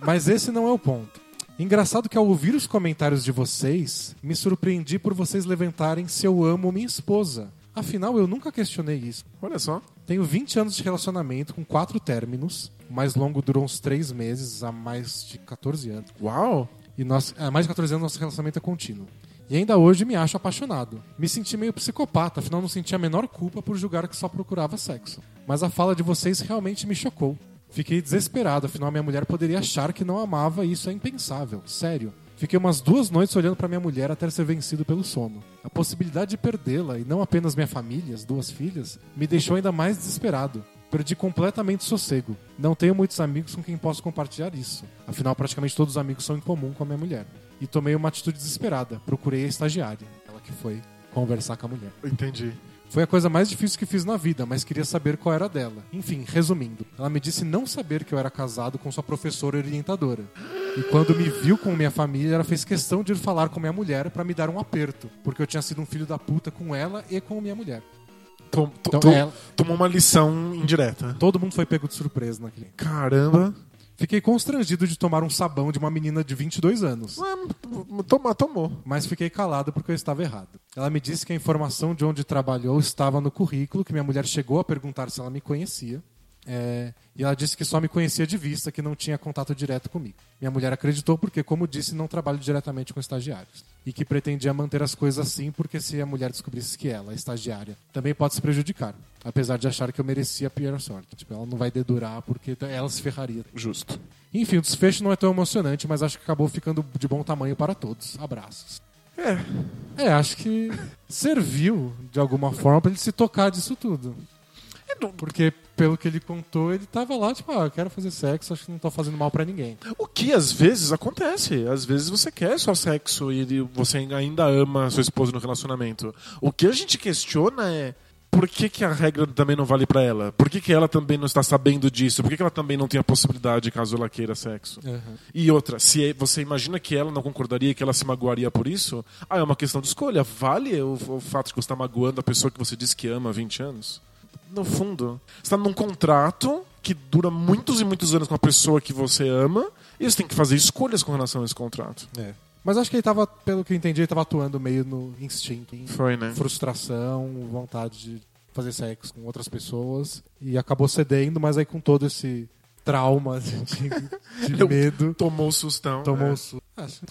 Mas esse não é o ponto. Engraçado que ao ouvir os comentários de vocês, me surpreendi por vocês levantarem se eu amo minha esposa. Afinal, eu nunca questionei isso. Olha só. Tenho 20 anos de relacionamento com quatro términos. O mais longo durou uns 3 meses, há mais de 14 anos. Uau. E nós, há mais de 14 anos nosso relacionamento é contínuo. E ainda hoje me acho apaixonado. Me senti meio psicopata, afinal não senti a menor culpa por julgar que só procurava sexo. Mas a fala de vocês realmente me chocou. Fiquei desesperado, afinal minha mulher poderia achar que não amava e isso é impensável. Sério. Fiquei umas duas noites olhando para minha mulher até ser vencido pelo sono. A possibilidade de perdê-la, e não apenas minha família, as duas filhas, me deixou ainda mais desesperado. Perdi completamente o sossego. Não tenho muitos amigos com quem posso compartilhar isso. Afinal, praticamente todos os amigos são em comum com a minha mulher. E tomei uma atitude desesperada. Procurei a estagiária. Ela que foi conversar com a mulher. Entendi. Foi a coisa mais difícil que fiz na vida, mas queria saber qual era dela. Enfim, resumindo, ela me disse não saber que eu era casado com sua professora orientadora. E quando me viu com minha família, ela fez questão de ir falar com minha mulher pra me dar um aperto, porque eu tinha sido um filho da puta com ela e com minha mulher. Tom- to- Então, ela- Tomou uma lição indireta. todo mundo foi pego de surpresa naquele. Caramba. Fiquei constrangido de tomar um sabão de uma menina de 22 anos. Ah, Tomar, tomou. mas fiquei calado porque eu estava errado. Ela me disse que a informação de onde trabalhou estava no currículo, que minha mulher chegou a perguntar se ela me conhecia. É, e ela disse que só me conhecia de vista, que não tinha contato direto comigo. Minha mulher acreditou porque, como disse, não trabalho diretamente com estagiários. E que pretendia manter as coisas assim porque se a mulher descobrisse que ela, a estagiária, também pode se prejudicar. Apesar de achar que eu merecia a pior sorte. Tipo, ela não vai dedurar porque ela se ferraria. Justo. Enfim, o desfecho não é tão emocionante, mas acho que acabou ficando de bom tamanho para todos. Abraços. É. É, acho que serviu de alguma forma pra ele se tocar disso tudo. Porque, pelo que ele contou, ele tava lá, tipo, ah, eu quero fazer sexo, acho que não tô fazendo mal pra ninguém. O que às vezes acontece. Às vezes você quer só sexo e você ainda ama a sua esposa no relacionamento. O que a gente questiona é por que, que a regra também não vale pra ela? Por que, que ela também não está sabendo disso? Por que, que ela também não tem a possibilidade caso ela queira sexo? E outra, se é- você imagina que ela não concordaria, que ela se magoaria por isso, ah, é uma questão de escolha. Vale o, o fato de que você está magoando a pessoa que você disse que ama há 20 anos? No fundo, você está num contrato que dura muitos e muitos anos com a pessoa que você ama e você tem que fazer escolhas com relação a esse contrato. É. Mas acho que ele tava, pelo que eu entendi, ele tava atuando meio no instinto, Foi, né? frustração, vontade de fazer sexo com outras pessoas. E acabou cedendo, mas aí com todo esse trauma de, de [laughs] Eu- medo, Tomou o sustão. tomou é. o su-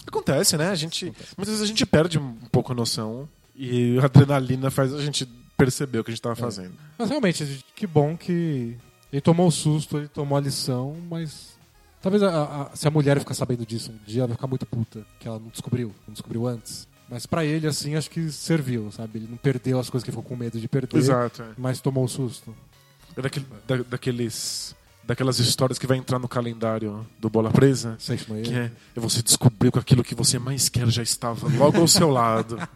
Acontece, né? A gente, muitas vezes a gente perde um pouco a noção e a adrenalina faz a gente perceber o que a gente estava fazendo. Mas realmente, que bom que ele tomou o susto, ele tomou a lição, mas talvez a- a- se a mulher ficar sabendo disso um dia, ela vai ficar muito puta, que ela não descobriu, não descobriu antes. Mas pra ele, assim, acho que serviu, sabe? Ele não perdeu as coisas que ficou com medo de perder, Exato. é. mas tomou o susto. É daquele- da- daqueles, daquelas histórias que vai entrar no calendário do Bola Presa. Que é, é você descobrir que aquilo que você mais quer já estava logo ao seu lado. [laughs]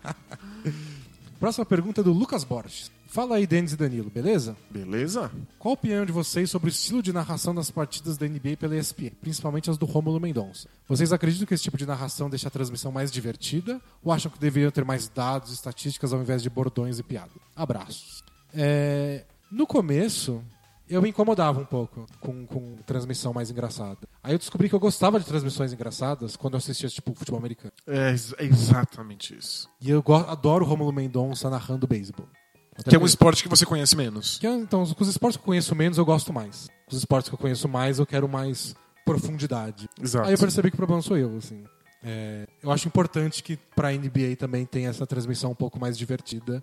Próxima pergunta é do Lucas Borges. Fala aí, Denis e Danilo, beleza? Beleza? Qual a opinião de vocês sobre o estilo de narração das partidas da NBA pela ESPN, principalmente as do Rômulo Mendonça? Vocês acreditam que esse tipo de narração deixa a transmissão mais divertida ou acham que deveriam ter mais dados e estatísticas ao invés de bordões e piada? Abraços. É, No começo, eu me incomodava um pouco com, com transmissão mais engraçada. Aí eu descobri que eu gostava de transmissões engraçadas quando eu assistia tipo futebol americano. É, é exatamente isso. E eu adoro o Rômulo Mendonça narrando beisebol. Que é um esporte que você conhece menos. Que, então, com os esportes que eu conheço menos, eu gosto mais. Com os esportes que eu conheço mais, eu quero mais profundidade. Exato. Aí eu percebi que o problema sou eu, assim. É, eu acho importante que pra NBA também tenha essa transmissão um pouco mais divertida,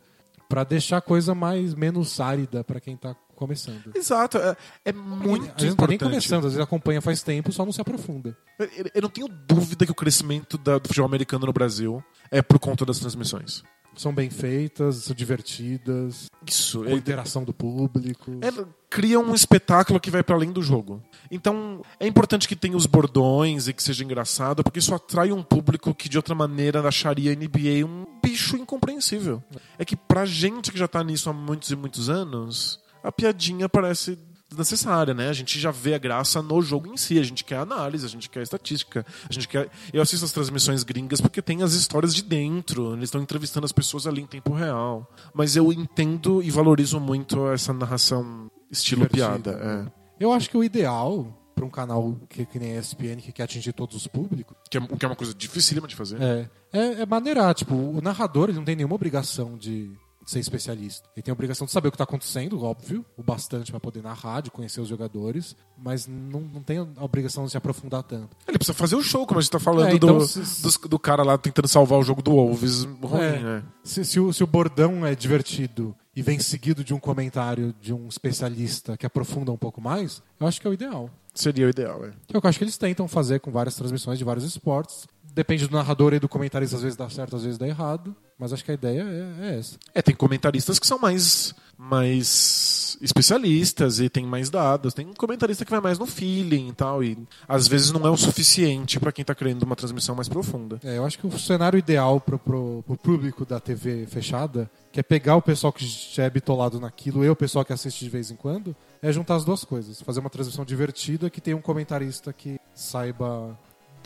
pra deixar a coisa mais menos árida pra quem tá começando. Exato. É, é a muito gente não tá nem importante. começando, às vezes acompanha faz tempo, só não se aprofunda. Eu- Eu não tenho dúvida que o crescimento da- do futebol americano no Brasil é por conta das transmissões. São bem feitas, são divertidas, Isso. com interação do público. É, cria um espetáculo que vai para além do jogo. Então, é importante que tenha os bordões e que seja engraçado, porque isso atrai um público que de outra maneira acharia a NBA um bicho incompreensível. É que pra gente que já tá nisso há muitos e muitos anos, a piadinha parece necessária, né? A gente já vê a graça no jogo em si, a gente quer análise, a gente quer estatística, a gente quer... Eu assisto as transmissões gringas porque tem as histórias de dentro, eles estão entrevistando as pessoas ali em tempo real. Mas eu entendo e valorizo muito essa narração estilo Divertida, piada. né? Eu acho que o ideal para um canal que, que nem a ESPN, que quer atingir todos os públicos, É. Que é, o que é uma coisa dificílima de fazer. é, é, é maneirar. Tipo, o narrador ele não tem nenhuma obrigação de ser especialista. Ele tem a obrigação de saber o que está acontecendo, óbvio, o bastante para poder narrar, de conhecer os jogadores, mas não, não tem a obrigação de se aprofundar tanto. Ele precisa fazer o show, como a gente tá falando É, então, do, se- dos- do cara lá tentando salvar o jogo do Wolves ruim, É. né? Se, se o, se o bordão é divertido e vem seguido de um comentário de um especialista que aprofunda um pouco mais, eu acho que é o ideal. Seria o ideal, é. Que é que eu acho que eles tentam fazer com várias transmissões de vários esportes. Depende do narrador e do comentarista, às vezes dá certo, às vezes dá errado. Mas acho que a ideia é, é essa. É, tem comentaristas que são mais, mais especialistas e tem mais dados. Tem um comentarista que vai mais no feeling e tal. E às vezes não é o suficiente pra quem tá querendo uma transmissão mais profunda. É, eu acho que o cenário ideal pro, pro, pro público da TV fechada, que é pegar o pessoal que já é bitolado naquilo e o pessoal que assiste de vez em quando, é juntar as duas coisas. Fazer uma transmissão divertida que tenha um comentarista que saiba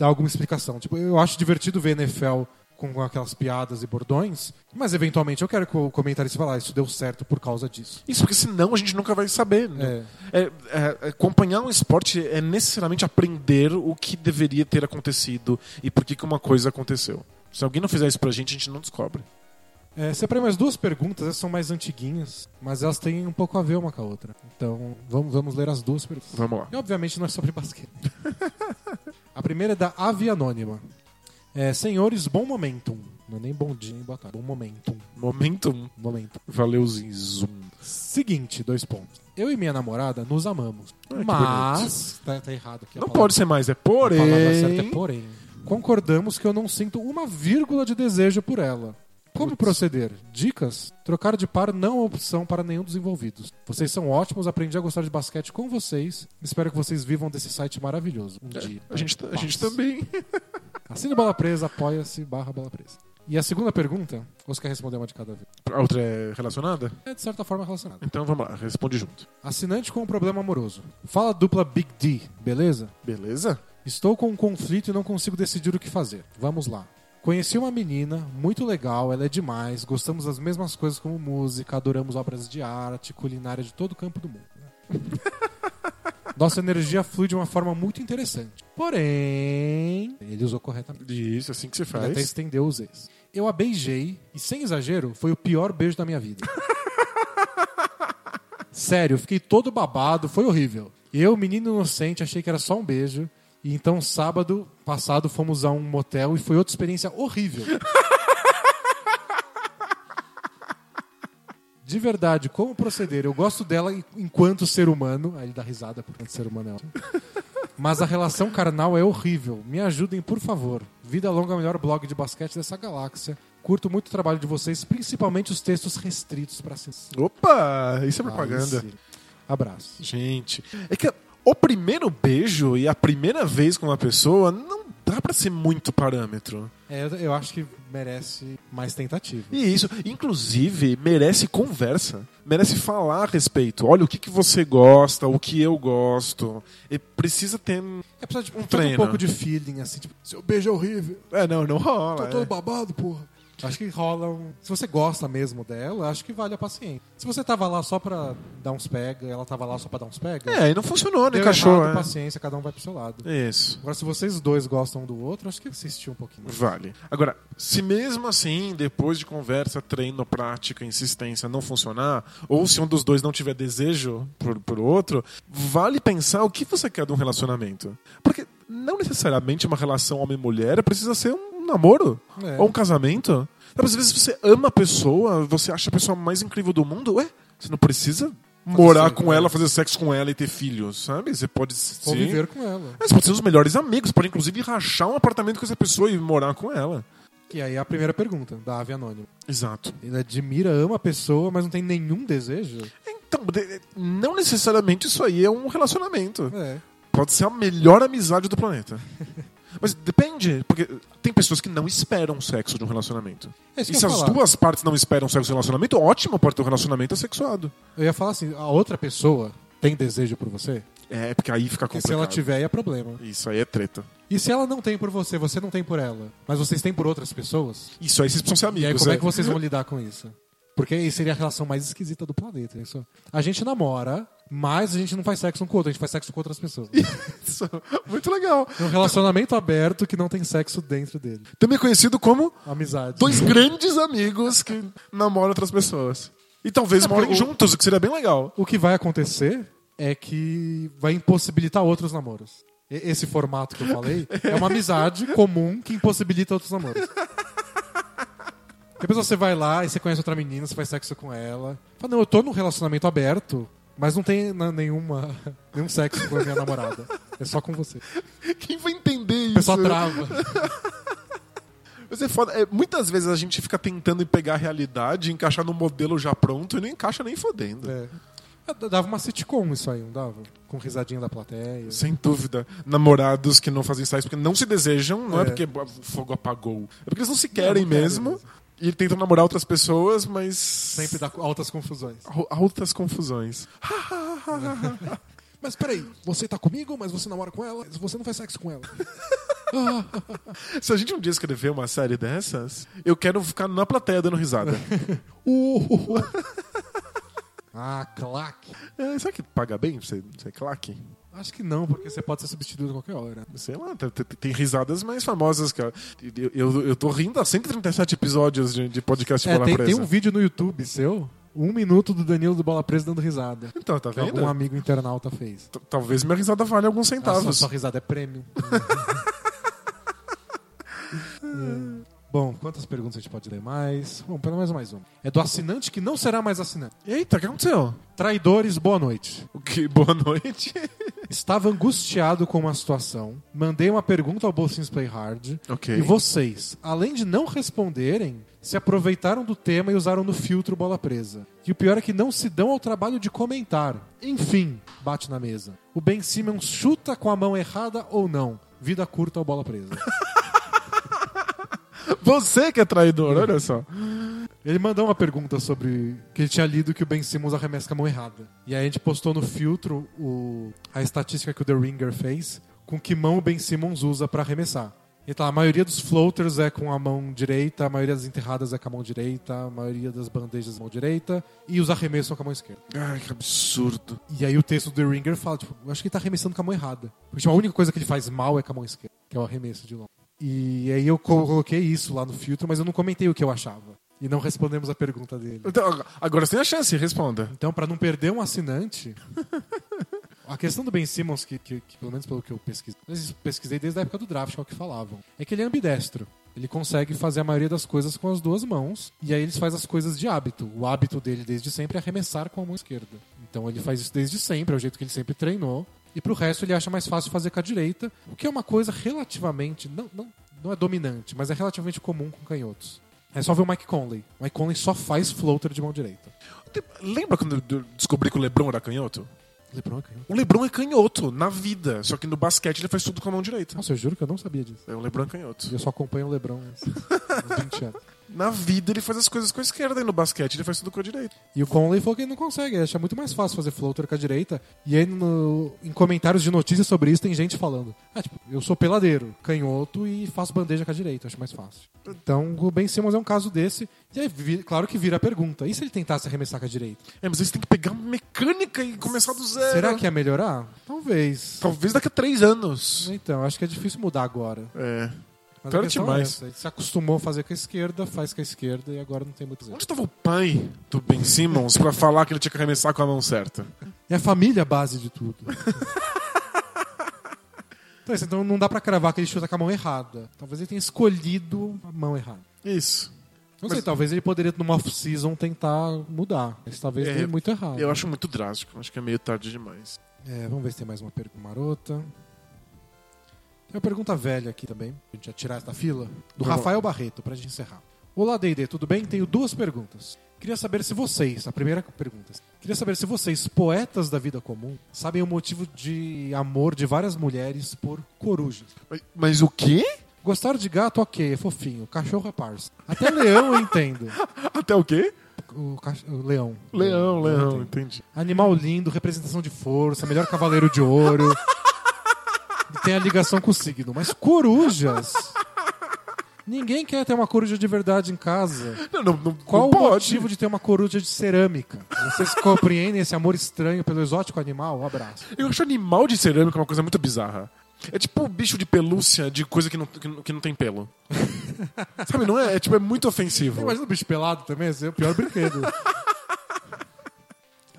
dar alguma explicação. Tipo, eu acho divertido ver NFL com aquelas piadas e bordões, mas eventualmente eu quero que o comentarista fale, ah, isso deu certo por causa disso. Isso porque senão a gente nunca vai saber. né? É. É, é, acompanhar um esporte é necessariamente aprender o que deveria ter acontecido e por que, que uma coisa aconteceu. Se alguém não fizer isso pra gente, a gente não descobre. É, separei mais duas perguntas, essas são mais antiguinhas, mas elas têm um pouco a ver uma com a outra. Então, vamos, vamos ler as duas perguntas. Vamos lá. E obviamente não é sobre basquete. [laughs] a primeira é da Ave Anônima. É, senhores, bom momentum. Não é nem bom dia, nem boa tarde. Bom momentum. Momentum. Momentum. Valeu, Zoom. Seguinte, dois pontos. Eu e minha namorada nos amamos. Que mas. Tá, tá errado aqui. Não palavra. pode ser mais, é A palavra certa é porém. porém. Concordamos que eu não sinto uma vírgula de desejo por ela. Como proceder? Dicas? Trocar de par não é opção para nenhum dos envolvidos. Vocês são ótimos, aprendi a gostar de basquete com vocês. Espero que vocês vivam desse site maravilhoso. Um dia. A gente, a gente também. [laughs] Assine Bola Presa, apoia-se, barra Bola Presa. E a segunda pergunta, ou você quer responder uma de cada vez? A outra é relacionada? É de certa forma relacionada. Então vamos lá, responde junto. Assinante com um problema amoroso. Fala dupla Big D, beleza? Beleza? Estou com um conflito e não consigo decidir o que fazer. Vamos lá. Conheci uma menina, muito legal, ela é demais, gostamos das mesmas coisas como música, adoramos obras de arte, culinária de todo o campo do mundo. né? [laughs] Nossa energia flui de uma forma muito interessante. Porém, ele usou corretamente. Isso, assim que se Ele até faz. estendeu os ex. Eu a beijei e, sem exagero, foi o pior beijo da minha vida. [laughs] Sério, fiquei todo babado, foi horrível. Eu, menino inocente, achei que era só um beijo. E então, sábado passado, fomos a um motel e foi outra experiência horrível. [laughs] De verdade, como proceder? Eu gosto dela enquanto ser humano. Aí ele dá risada porque ser humano é ótimo. Mas a relação carnal é horrível. Me ajudem, por favor. Vida longa, melhor blog de basquete dessa galáxia. Curto muito o trabalho de vocês, principalmente os textos restritos para si. Opa, isso é propaganda. Abraço. Gente, é que o primeiro beijo e a primeira vez com uma pessoa não dá pra ser muito parâmetro. É, eu, acho que merece mais tentativa. E isso, inclusive, merece conversa. Merece falar a respeito. Olha, o que, que você gosta, o que eu gosto. E precisa ter. É precisa de Um um, treino. um pouco de feeling, assim, tipo, seu beijo é horrível. É, não, não rola. Tô todo é. babado, porra. Acho que rola um. Se você gosta mesmo dela, acho que vale a paciência. Se você tava lá só pra dar uns pega, ela tava lá só pra dar uns pega. É, e não funcionou, encaixou. errado, é. paciência, cada um vai pro seu lado. Isso. Agora, se vocês dois gostam um do outro, acho que assistir um pouquinho. Vale. Agora, se mesmo assim, depois de conversa, treino, prática, insistência, não funcionar, ou se um dos dois não tiver desejo por, por outro, vale pensar o que você quer de um relacionamento. Porque não necessariamente uma relação homem-mulher precisa ser um namoro É. ou um casamento. Sabe, Às vezes você ama a pessoa, você acha a pessoa mais incrível do mundo, ué, você não precisa morar com ela, ela. fazer sexo com ela e ter filhos, sabe? Você pode ser... Conviver com ela. É, Você pode ser os melhores amigos, pode inclusive rachar um apartamento com essa pessoa e morar com ela. Que aí é a primeira pergunta da ave anônima. Exato. Ele admira, ama a pessoa, mas não tem nenhum desejo? Então, não necessariamente isso aí é um relacionamento. É. Pode ser a melhor amizade do planeta. [laughs] Mas depende, porque tem pessoas que não esperam sexo de um relacionamento. É E se as falar. duas partes não esperam sexo de um relacionamento, ótimo pode ter um relacionamento assexuado. Eu ia falar assim, a outra pessoa tem desejo por você? É, porque aí fica Porque complicado. se ela tiver, aí é problema. Isso aí é treta. E se ela não tem por você, você não tem por ela, mas vocês têm por outras pessoas? Isso aí vocês precisam ser amigos. e aí como é é. que vocês vão lidar com isso? Porque aí seria a relação mais esquisita do planeta. Isso. A gente namora, mas a gente não faz sexo um com o outro, a gente faz sexo com outras pessoas. [laughs] Isso. Muito legal. É um relacionamento aberto que não tem sexo dentro dele. Também conhecido como Amizade. dois grandes amigos que namoram outras pessoas. E talvez É, morem o- juntos, o que seria bem legal. O que vai acontecer é que vai impossibilitar outros namoros. Esse formato que eu falei é uma amizade [laughs] comum que impossibilita outros namoros. Depois você vai lá e você conhece outra menina, você faz sexo com ela. Fala, não, eu tô num relacionamento aberto, mas não tem nenhuma, [laughs] nenhum sexo com a minha namorada. É só com você. Quem vai entender O isso? pessoal trava. [laughs] Mas é foda. É, muitas vezes a gente fica tentando pegar a realidade, encaixar no modelo já pronto e não encaixa nem fodendo. É. D- Dava uma sitcom isso aí, não dava? Com risadinha da plateia. Sem dúvida. Namorados que não fazem sexo porque não se desejam, não é, É. porque o fogo apagou. É porque eles não se querem não querem mesmo. mesmo. E tentam namorar outras pessoas, mas. Sempre dá altas confusões. Al- Altas confusões. [laughs] Mas peraí, você tá comigo, mas você namora com ela, você não faz sexo com ela. [laughs] Se a gente um dia escrever uma série dessas, eu quero ficar na plateia dando risada. [laughs] Uh. ah, claque. É, será que paga bem pra você ser claque? Acho que não, porque você pode ser substituído a qualquer hora. Sei lá, tem, risadas mais famosas, cara. Eu, eu, eu tô rindo há 137 episódios de, de podcast É, Bola tem, Presa. tem um vídeo no YouTube seu, um minuto do Danilo do Bola Presa dando risada. Então, tá Que vendo? algum amigo internauta fez. T- Talvez minha risada valha alguns Ah, centavos. sua risada é prêmio. É. [laughs] Bom, quantas perguntas a gente pode ler mais? Bom, pelo menos mais uma. É do assinante que não será mais assinante. Eita, o que aconteceu? Traidores, boa noite. O que? Boa noite. [laughs] Estava angustiado com uma situação, mandei uma pergunta ao Bolsins Play Hard, Ok. e vocês, além de não responderem, se aproveitaram do tema e usaram no filtro bola presa. E o pior é que não se dão ao trabalho de comentar. Enfim, bate na mesa. O Ben Simmons chuta com a mão errada ou não? Vida curta ao bola presa. [laughs] Você que é traidor, olha só. Ele mandou uma pergunta sobre que ele tinha lido que o Ben Simmons arremessa com a mão errada. E aí a gente postou no filtro o- a estatística que o The Ringer fez com que mão o Ben Simmons usa pra arremessar. Então, a maioria dos floaters é com a mão direita, a maioria das enterradas é com a mão direita, a maioria das bandejas é com a mão direita, e os arremessos são com a mão esquerda. Ai, que absurdo. E aí o texto do The Ringer fala, tipo, eu acho que ele tá arremessando com a mão errada. Porque tipo, a única coisa que ele faz mal é com a mão esquerda, que é o arremesso de longe. E aí eu co- coloquei isso lá no filtro, mas eu não comentei o que eu achava. E não respondemos a pergunta dele. Então, agora você tem a chance, responda. Então, para não perder um assinante, a questão do Ben Simmons, que, que- que pelo menos pelo que eu pesquisei, eu pesquisei desde a época do draft, que é o que falavam, é que ele é ambidestro. Ele consegue fazer a maioria das coisas com as duas mãos, e aí ele faz as coisas de hábito. O hábito dele desde sempre é arremessar com a mão esquerda. Então ele faz isso desde sempre, é o jeito que ele sempre treinou. E pro resto ele acha mais fácil fazer com a direita, o que é uma coisa relativamente, não, não, não é dominante, mas é relativamente comum com canhotos. É só ver o Mike Conley. O Mike Conley só faz floater de mão direita. Lembra quando eu descobri que o Lebron era canhoto? LeBron é canhoto. O Lebron é canhoto na vida, só que no basquete ele faz tudo com a mão direita. Nossa, eu juro que eu não sabia disso. É o Lebron é canhoto. Eu só acompanho o LeBron há uns 20 anos. Na vida ele faz as coisas com a esquerda e no basquete ele faz tudo com a direita. E o Conley falou que ele não consegue, ele acha muito mais fácil fazer floater com a direita. E aí no- em comentários de notícias sobre isso tem gente falando: Ah, tipo, eu sou peladeiro, canhoto e faço bandeja com a direita, acho mais fácil. Então o Ben Simmons é um caso desse. E aí, vi- claro que vira a pergunta: e se ele tentasse arremessar com a direita? É, mas eles têm que pegar mecânica e começar do zero. Será que ia melhorar? Talvez. Talvez daqui a três anos. Então, acho que é difícil mudar agora. É. Mas Claro a questão demais. é. Ele se acostumou a fazer com a esquerda, faz com a esquerda e agora não tem muito jeito. Onde estava o pai do Ben Simmons pra falar que ele tinha que arremessar com a mão certa? É a família a base de tudo. [laughs] então, isso, então não dá pra cravar que ele chuta com a mão errada. Talvez ele tenha escolhido a mão errada. Isso. Não Mas- sei, talvez ele poderia, numa off-season, tentar mudar. Mas talvez É, dê muito errado. Eu acho muito drástico. Acho que é meio tarde demais. É, vamos ver se tem mais uma pergunta marota. Tem uma pergunta velha aqui também, a gente já tirar da fila, do. Rafael Barreto, pra gente encerrar. Olá, D&D, tudo bem? Tenho duas perguntas. Queria saber se vocês, a primeira pergunta, queria saber se vocês, poetas da vida comum, sabem o motivo de amor de várias mulheres por corujas. Mas, mas o quê? Gostar de gato, ok, é fofinho. Cachorro é parça. Até leão eu entendo. [laughs] Até o quê? O, cach- o leão. Leão, Eu leão, entendo. entendi. Animal lindo, representação de força, melhor cavaleiro de ouro. [laughs] Tem a ligação com o signo. Mas corujas. Ninguém quer ter uma coruja de verdade em casa. Não, não, não, Qual o motivo de ter uma coruja de cerâmica? Vocês compreendem esse amor estranho pelo exótico animal? Um abraço. Eu acho animal de cerâmica uma coisa muito bizarra. É tipo bicho de pelúcia de coisa que não, que não, que não tem pelo. [laughs] Sabe, não é? É tipo, é muito ofensivo. Imagina o bicho pelado também, esse é o pior brinquedo. [laughs]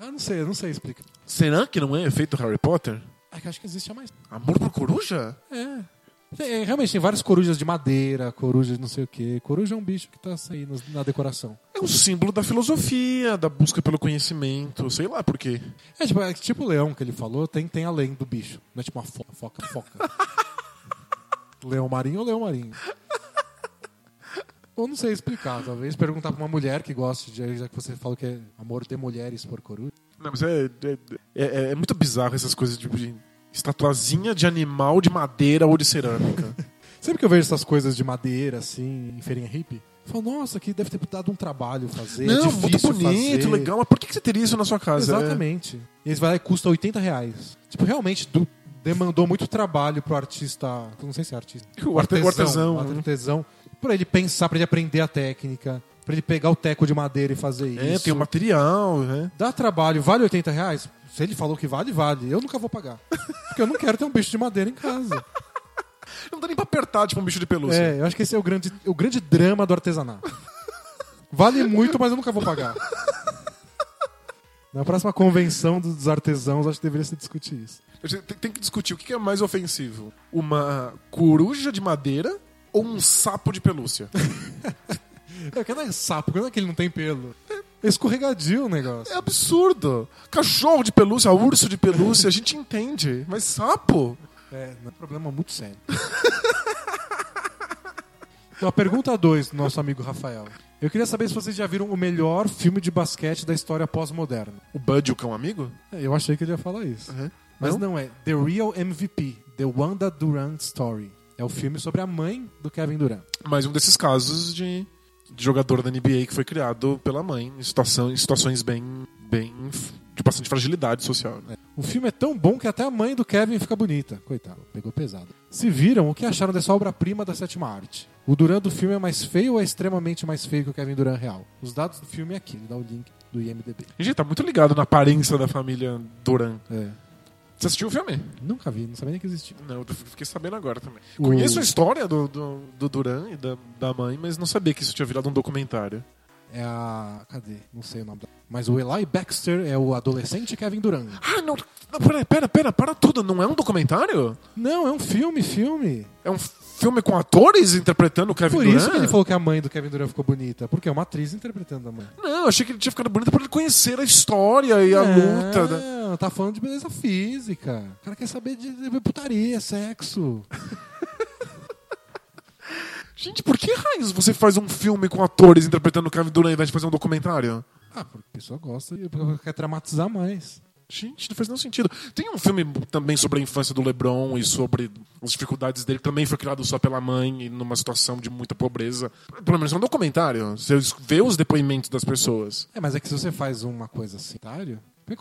Ah, não sei, eu não sei explicar. Será que não é efeito Harry Potter? É acho que existe a mais. Amor por coruja? É. Tem- é, realmente, tem várias corujas de madeira, corujas de não sei o quê. Coruja é um bicho que tá aí no- na decoração. É um símbolo da filosofia, da busca pelo conhecimento, sei lá por quê. É tipo, é tipo o leão que ele falou, tem, tem além do bicho. Não é tipo uma foca, foca, foca. [laughs] leão marinho ou leão marinho? Ou não sei explicar, talvez perguntar pra uma mulher que gosta, de, já que você falou que é amor de mulheres por coruja. Não, mas é, é, é, é muito bizarro essas coisas tipo, de estatuazinha de animal de madeira ou de cerâmica. [laughs] Sempre que eu vejo essas coisas de madeira, assim, em feirinha hippie, eu falo, nossa, que deve ter dado um trabalho fazer. é não, muito difícil bonito, fazer. legal, mas por que você teria isso na sua casa? Exatamente. E eles vai lá e custa 80 reais. Tipo, realmente do- demandou muito trabalho pro artista. Não sei se é artista. O arte- o artesão, o né? artesão. Pra ele pensar, pra ele aprender a técnica. Pra ele pegar o teco de madeira e fazer É, isso. tem o material, né? Dá trabalho, vale 80 reais? Se ele falou que vale, vale. Eu nunca vou pagar. Porque eu não quero ter um bicho de madeira em casa. [laughs] Não dá nem pra apertar, tipo um bicho de pelúcia. É, eu acho que esse é o grande, o grande drama do artesanato. Vale muito, mas eu nunca vou pagar. Na próxima convenção dos artesãos, acho que deveria se discutir isso. Tem, tem que discutir o que é mais ofensivo: uma coruja de madeira ou um sapo de pelúcia? [laughs] É, que não é sapo, quando é que ele não tem pelo? É escorregadio o negócio. É absurdo. Cachorro de pelúcia, urso de pelúcia, a gente entende. Mas sapo? É, é um problema muito sério. [laughs] Então, a pergunta 2 do nosso amigo Rafael. Eu queria saber se vocês já viram o melhor filme de basquete da história pós-moderna. O Bud, o cão amigo? É, Eu achei que ele ia falar isso. Uhum. Mas Não? não? é. The Real MVP, The Wanda Durant Story. É o filme sobre a mãe do Kevin Durant. Mais um desses casos de, de jogador da NBA que foi criado pela mãe em, situação, em situações bem, bem de bastante fragilidade social. né? O filme é tão bom que até a mãe do Kevin fica bonita. Coitado, pegou pesado. Se viram, o que acharam dessa obra-prima da sétima arte? O Durant do filme é mais feio ou é extremamente mais feio que o Kevin Durant real? Os dados do filme é aqui, ele dá o link do IMDB. A gente tá muito ligado na aparência da família Duran. É. Você assistiu o filme? Nunca vi, não sabia nem que existia. Não, eu fiquei sabendo agora também. O- Conheço a história do, do, do Duran e da, da mãe, mas não sabia que isso tinha virado um documentário. É a. Cadê? Não sei o nome da. Mas o Eli Baxter é o adolescente Kevin Durant. Ah, não. não pera, pera, pera, para tudo. Não é um documentário? Não, é um filme, filme. É um filme com atores interpretando o Kevin Por Durant? isso que ele falou que a mãe do Kevin Durant ficou bonita. Porque é uma atriz interpretando a mãe. Não, achei que ele tinha ficado bonito por ele conhecer a história e a luta. né? Não, tá falando de beleza física. O cara quer saber de, de putaria, sexo. [laughs] Gente, por que raios você faz um filme com atores interpretando o Kevin Durant ao invés de fazer um documentário? Ah, porque a pessoa gosta e quer dramatizar mais. Gente, não faz nenhum sentido. Tem um filme também sobre a infância do LeBron e sobre as dificuldades dele, que também foi criado só pela mãe e numa situação de muita pobreza. Pelo menos é um documentário. Você vê os depoimentos das pessoas. É, mas é que se você faz uma coisa assim,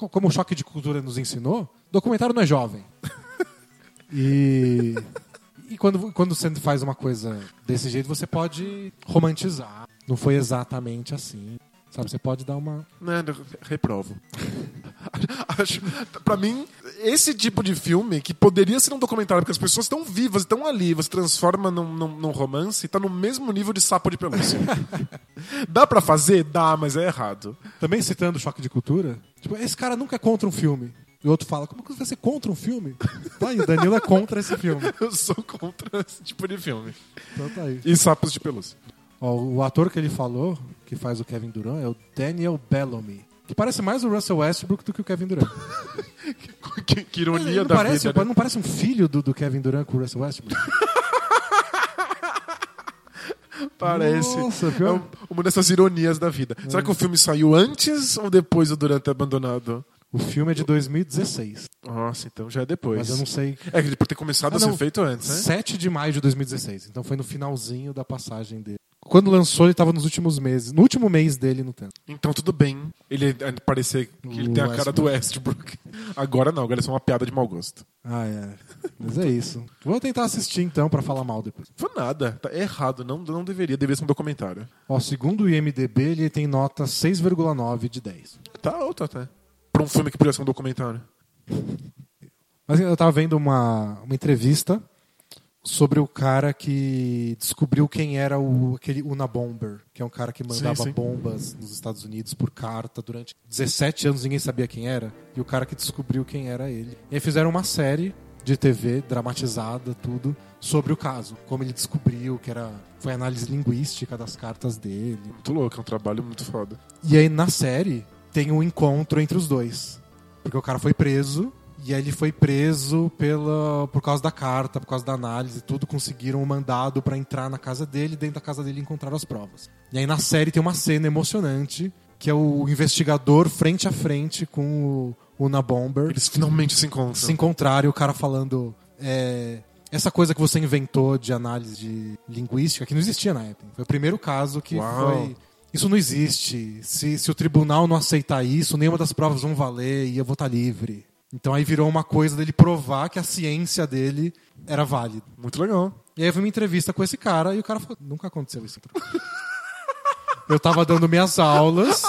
como o choque de cultura nos ensinou, documentário não é jovem. [laughs] e e quando, quando você faz uma coisa desse jeito, você pode romantizar. Não foi exatamente assim. Sabe, você pode dar uma. Né, eu reprovo. [laughs] Acho, pra mim, esse tipo de filme que poderia ser um documentário, porque as pessoas estão vivas, estão ali, você transforma num, num, num romance, tá no mesmo nível de sapo de pelúcia. [laughs] Dá pra fazer? Dá, mas é errado. Também citando o choque de cultura, tipo, esse cara nunca é contra um filme. E o outro fala, como que você vai ser contra um filme? Tá aí, o Danilo é contra esse filme. [laughs] Eu sou contra esse tipo de filme. Então tá aí. E sapos de pelúcia. Ó, o ator que ele falou, que faz o Kevin Durant, é o Daniel Bellamy. Que parece mais o Russell Westbrook do que o Kevin Durant. [laughs] que, que ironia Ele não da parece, vida. né? não parece um filho do, do Kevin Durant com o Russell Westbrook? [laughs] Parece. Nossa, É um- uma dessas ironias da vida. Será que o filme saiu antes ou depois do Durant ter abandonado? O filme é de 2016, Nossa, então já é depois. mas eu não sei. É que ele por ter começado Ah, a ser feito antes, né? 7 de maio de 2016, então foi no finalzinho da passagem dele. Quando lançou, ele tava nos últimos meses. No último mês dele no tempo. Então tudo bem ele eh, parecer que ele tem a cara do Westbrook. Agora não, agora é só uma piada de mau gosto. Ah, é. Mas é isso. Vou tentar assistir então pra falar mal depois. Foi nada, tá errado, não, não deveria, deveria ser um documentário. Ó, segundo o IMDB, ele tem nota 6,9 de 10. Tá alto até. Pra um filme que podia ser um documentário. Mas eu tava vendo uma, uma entrevista sobre o cara que descobriu quem era o aquele Unabomber, que é um cara que mandava Sim, sim. bombas nos Estados Unidos por carta durante 17 anos, ninguém sabia quem era, e o cara que descobriu quem era ele. E aí fizeram uma série de TV dramatizada, tudo, sobre o caso, como ele descobriu que era foi análise linguística das cartas dele. Muito louco, é um trabalho muito foda. E aí na série tem um encontro entre os dois. Porque o cara foi preso, e aí ele foi preso pela, por causa da carta, por causa da análise, tudo. Conseguiram um mandado pra entrar na casa dele, e dentro da casa dele encontraram as provas. E aí na série tem uma cena emocionante, que é o investigador frente a frente com o Una Bomber Eles finalmente se encontram. se encontraram e o cara falando. é, essa coisa que você inventou de análise de linguística, que não existia na época. Foi o primeiro caso que Uau. foi. Isso não existe. Se, se o tribunal não aceitar isso, nenhuma das provas vão valer e eu vou estar livre. Então aí virou uma coisa dele provar que a ciência dele era válida. Muito legal. E aí eu vi uma entrevista com esse cara e o cara falou: nunca aconteceu isso. [laughs] eu tava dando minhas aulas.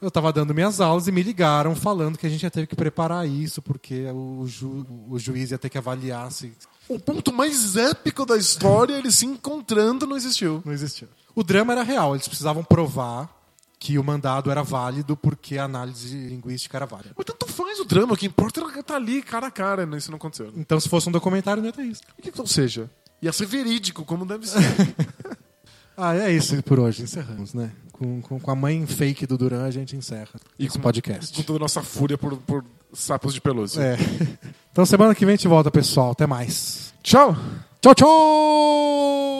Eu tava dando minhas aulas e me ligaram falando que a gente ia ter que preparar isso, porque o, ju- o juiz ia ter que avaliar se O ponto mais épico da história, eles se encontrando, não existiu. não existia. O drama era real, eles precisavam provar que o mandado era válido porque a análise linguística era válida. Mas tanto faz o drama, o que importa é estar ali cara a cara, né? Isso não aconteceu. Então, se fosse um documentário, não ia ter isso. O que que não seja? Ia ser verídico, como deve ser. [laughs] Ah, é isso por hoje. Encerramos, né? Com, com, com a mãe fake do Duran, a gente encerra E esse com- podcast. Com toda a nossa fúria por, por sapos de pelúcia. É. Então semana que vem a gente volta, pessoal. Até mais. Tchau! Tchau, tchau!